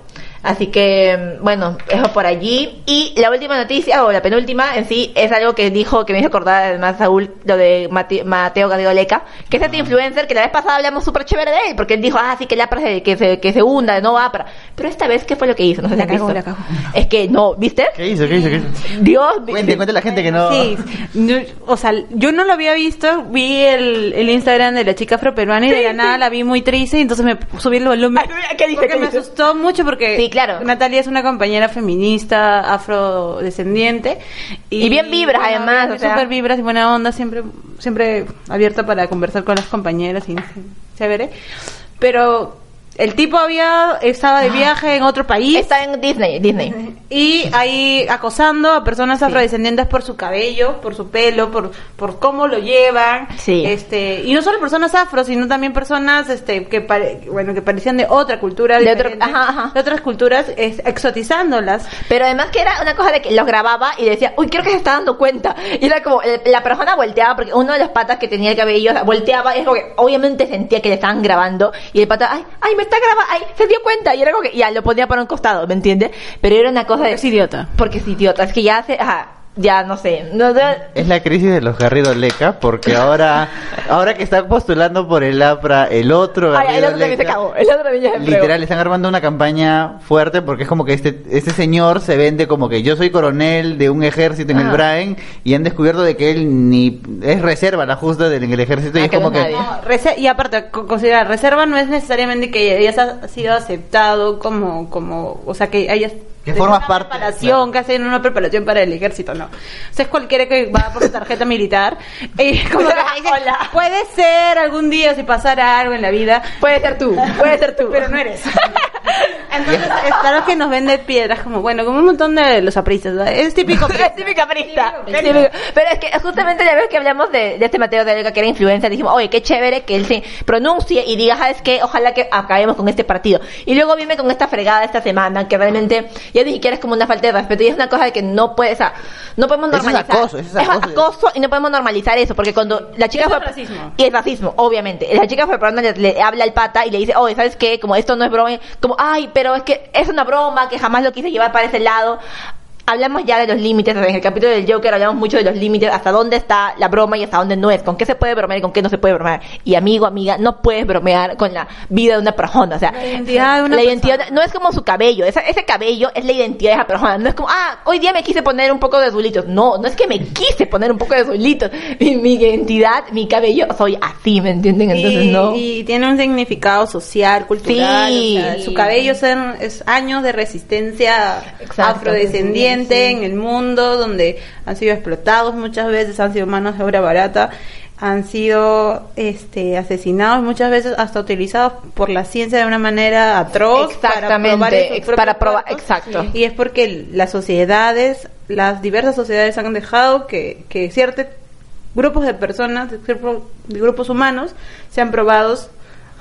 Así que, bueno, eso por allí. Y la última noticia, o la penúltima en sí, es algo que dijo, que me hizo acordar además Saúl, lo de Mate- Mateo Garrido-Leca, que es este influencer que la vez pasada hablamos súper chévere de él, porque él dijo, ah, sí, que la se, que se, que se hunda, no va para. Pero esta vez, ¿qué fue lo que hizo? No sé si La has cagó, visto. la cagó. Es que no, ¿viste? ¿Qué hizo? ¿Qué hizo? ¿Qué hizo? Dios, Cuente, cuente a la gente que no... Sí, yo- o sea, yo no lo había visto, vi el, el Instagram de la chica afroperuana y de la nada la vi muy triste, y entonces me subí el volumen. Ay, ¿qué dice? Porque ¿Qué me dice? asustó mucho porque Sí, claro. Natalia es una compañera feminista afrodescendiente Y bien vibras, además, bien, o sea. Súper vibras y buena onda, siempre, siempre abierta para conversar con las compañeras y chévere. Pero el tipo había, estaba de viaje en otro país. Está en Disney, Disney. (laughs) Y ahí acosando a personas afrodescendientes por su cabello, por su pelo, por, por cómo lo llevan. Sí. Este, y no solo personas afro, sino también personas este que pare- bueno, que parecían de otra cultura, De otro- ajá, ajá. de otras culturas, es, exotizándolas. Pero además que era una cosa de que los grababa y decía, uy, creo que se está dando cuenta. Y era como, la persona volteaba porque uno de los patas que tenía el cabello volteaba y es como que obviamente sentía que le estaban grabando y el pata, ay, ay, me está grabando, ay, se dio cuenta. Y era como que ya lo ponía para un costado, ¿me entiendes? Pero era una cosa de... Es idiota. Porque es idiota, es que ya hace, ajá, ya no sé. No, no- Es la crisis de los Garrido Leca, porque (laughs) ahora, ahora que están postulando por el APRA, el otro Ay, el otro también se cagó, el otro también ya se fregó. literal están armando una campaña fuerte porque es como que este este señor se vende como que yo soy coronel de un ejército en el. Brain y han descubierto de que él ni es reserva la justa del en el ejército y Ah, es que como no que. No, y aparte, co- considerar reserva no es necesariamente que hayas ha sido aceptado como, como, o sea, que hayas Que formas una parte, preparación, claro. que hacen una preparación para el ejército, no. O sea, es cualquiera que va por su tarjeta militar. Y como que (laughs) Hola. puede ser algún día si pasara algo en la vida, Puede ser tú, puede ser tú. pero no eres. (laughs) Entonces, es claro que nos vende piedras como, bueno, como un montón de los apristas, ¿verdad? Es típico. (laughs) Es típico. Pero es que justamente la vez que hablamos de, de este Mateo de Vega que era influencer, dijimos, oye, qué chévere que él se pronuncie y diga, ¿sabes qué? Ojalá que acabemos con este partido. Y luego viene con esta fregada esta semana, que realmente ya ni siquiera es como una falta de respeto y es una cosa de que no puedes, o sea, no podemos Eso es normalizar. acoso, eso es acoso. acoso y no podemos normalizar eso, porque cuando la chica Eso fue... es racismo. Y es racismo, obviamente. La chica fue perdón, le, le habla al pata y le dice, oye, ¿sabes qué? Como esto no es broma, como, ay, pero es que es una broma, que jamás lo quise llevar para ese lado. Hablamos ya de los límites, en el capítulo del Joker hablamos mucho de los límites, hasta dónde está la broma y hasta dónde no es, con qué se puede bromear y con qué no se puede bromear. Y amigo, amiga, no puedes bromear con la vida de una persona, o sea, La identidad de una la identidad no es como su cabello, esa- ese cabello es la identidad de esa persona, no es como, ah, hoy día me quise poner un poco de azulitos, no, no es que me quise poner un poco de azulitos, mi, mi identidad, mi cabello, soy así, ¿me entienden? Entonces y, no. y tiene un significado social, cultural. Sí. o sea, su cabello son, es años de resistencia Exacto. afrodescendiente Sí. en el mundo, donde han sido explotados muchas veces, han sido manos de obra barata, han sido este, asesinados muchas veces hasta utilizados por la ciencia de una manera atroz Exactamente, para probar, exacto. Y es porque las sociedades, las diversas sociedades han dejado que, que ciertos grupos de personas, grupos humanos, sean probados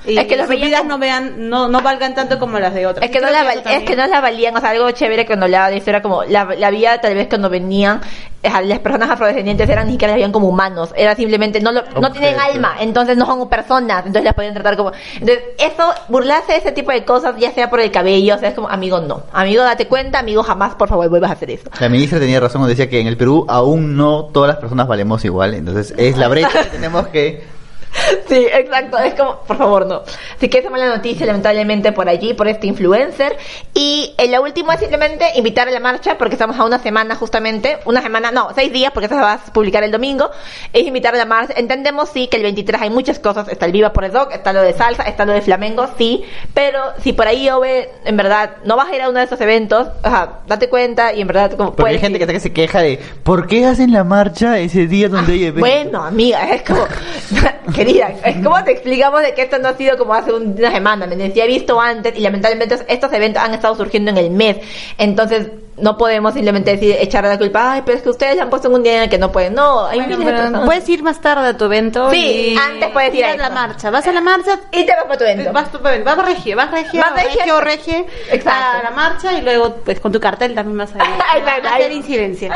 y Es que veían vidas como- no vean, no, no valgan tanto como las de otras. Es que, no la, val- es que no la valían, o sea, algo chévere cuando hablaba de eso era como, la, la vida tal vez cuando venían, las personas afrodescendientes eran ni siquiera las veían como humanos, era simplemente, no, lo- no tienen alma, entonces no son personas, entonces las podían tratar como, entonces eso, burlarse de ese tipo de cosas, ya sea por el cabello, o sea, es como, amigo, no, amigo, date cuenta, amigo, jamás, por favor, vuelvas a hacer eso. La ministra tenía razón cuando decía que en el Perú aún no todas las personas valemos igual, entonces es la brecha que tenemos que... (laughs) Sí, exacto. Es como, por favor, no. Así que esa mala noticia, lamentablemente, por allí, por este influencer. Y eh, la última es simplemente invitar a la marcha, porque estamos a una semana justamente, una semana, no, seis días, porque eso se va a publicar el domingo. Es invitar a la marcha. Entendemos, sí, que el 23 hay muchas cosas. Está el Viva por el Rock, está lo de salsa, está lo de flamengo, sí. Pero si por ahí, Ove, en verdad, no vas a ir a uno de esos eventos, o sea, date cuenta y en verdad, como Porque hay gente ir. que, que se queja de ¿por qué hacen la marcha ese día donde hay eventos? Bueno, amiga, es como, (laughs) (laughs) querida, es como te explicamos de que esto no ha sido como hace un- una semana, me decía, he visto antes y lamentablemente estos eventos han estado surgiendo en el mes, entonces no podemos simplemente decir, echar la culpa, ay, pero es que ustedes la han puesto en un día en el que no pueden, no, hay Bueno, miles de personas. puedes ir más tarde a tu evento. Sí, y antes puedes ir a la marcha. Vas a la marcha. y te vas para tu evento. Vas, tu- vas a regie, vas regie, Vas vas regie. regie o regie Exacto. a la marcha y luego pues con tu cartel también vas a ir (laughs) a hacer incidencia.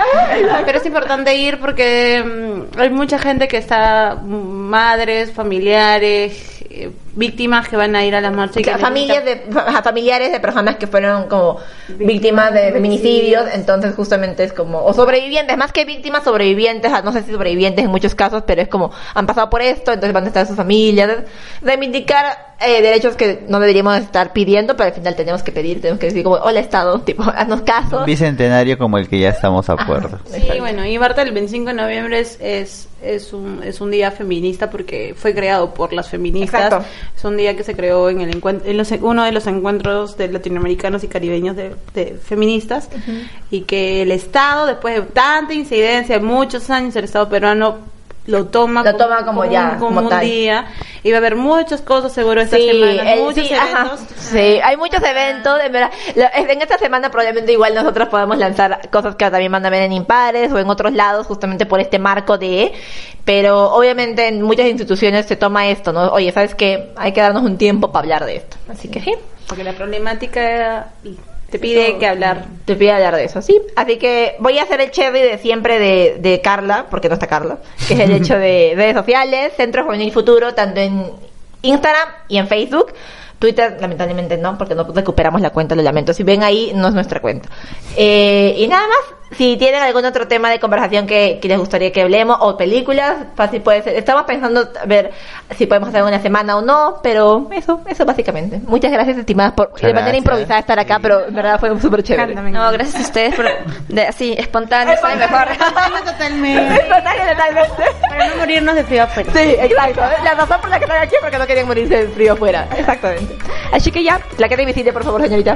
Pero es importante ir porque mm, hay mucha gente que está, mm, madres, familiares, eh, víctimas que van a ir a la marcha y que Claro, familias de ajá, familiares de personas que fueron como víctimas de feminicidios, entonces justamente es como o sobrevivientes, más que víctimas sobrevivientes, no sé si sobrevivientes en muchos casos, pero es como han pasado por esto, entonces van a estar sus familias, reivindicar eh, derechos que no deberíamos estar pidiendo, pero al final tenemos que pedir, tenemos que decir como hola Estado, (laughs) tipo haznos caso. Bicentenario como el que ya estamos a acuerdo. Sí, bueno, y Barta el 25 de noviembre es, es, es, un, es un día feminista porque fue creado por las feministas. Exacto. Es un día que se creó en, el en los- uno de los encuentros de latinoamericanos y caribeños de, de feministas y que el Estado, después de tanta incidencia, muchos años, el Estado peruano lo toma, Lo toma como ya, un, como como un tal. día. Y va a haber muchas cosas seguro esta Sí, semana, el- muchos sí, eventos. Sí, hay muchos eventos, en verdad. En esta semana probablemente igual nosotros podemos lanzar cosas que también van a ver en Impares o en otros lados, justamente por este marco de... Pero obviamente en muchas instituciones se toma esto, ¿no? Oye, ¿sabes qué? Hay que darnos un tiempo para hablar de esto. Así que sí. Porque la problemática te pide que hablar. Te pido hablar de eso, sí. Así que voy a hacer el cherry de siempre de, de Carla, porque no está Carla, que es el hecho de (laughs) redes sociales, Centro Juvenil Futuro, tanto en Instagram y en Facebook. Twitter, lamentablemente no, porque no recuperamos la cuenta, lo lamento. Si ven ahí, no es nuestra cuenta. Eh, y nada más, si tienen algún otro tema de conversación que, que les gustaría que hablemos, o películas, fácil puede ser. Estamos pensando a ver si podemos hacer una semana o no, pero eso, eso básicamente. Muchas gracias, estimadas, por de manera gracias. improvisada estar acá, pero en verdad fue súper chévere. No, gracias a ustedes por de, así espontáneo, sale mejor. (laughs) Totalmente. Total, totalmente. Para no morirnos de frío afuera. Sí, exacto. La razón por la que están aquí es porque no querían morirse de frío afuera. Exactamente. Así que ya, la que te visite, por favor, señorita.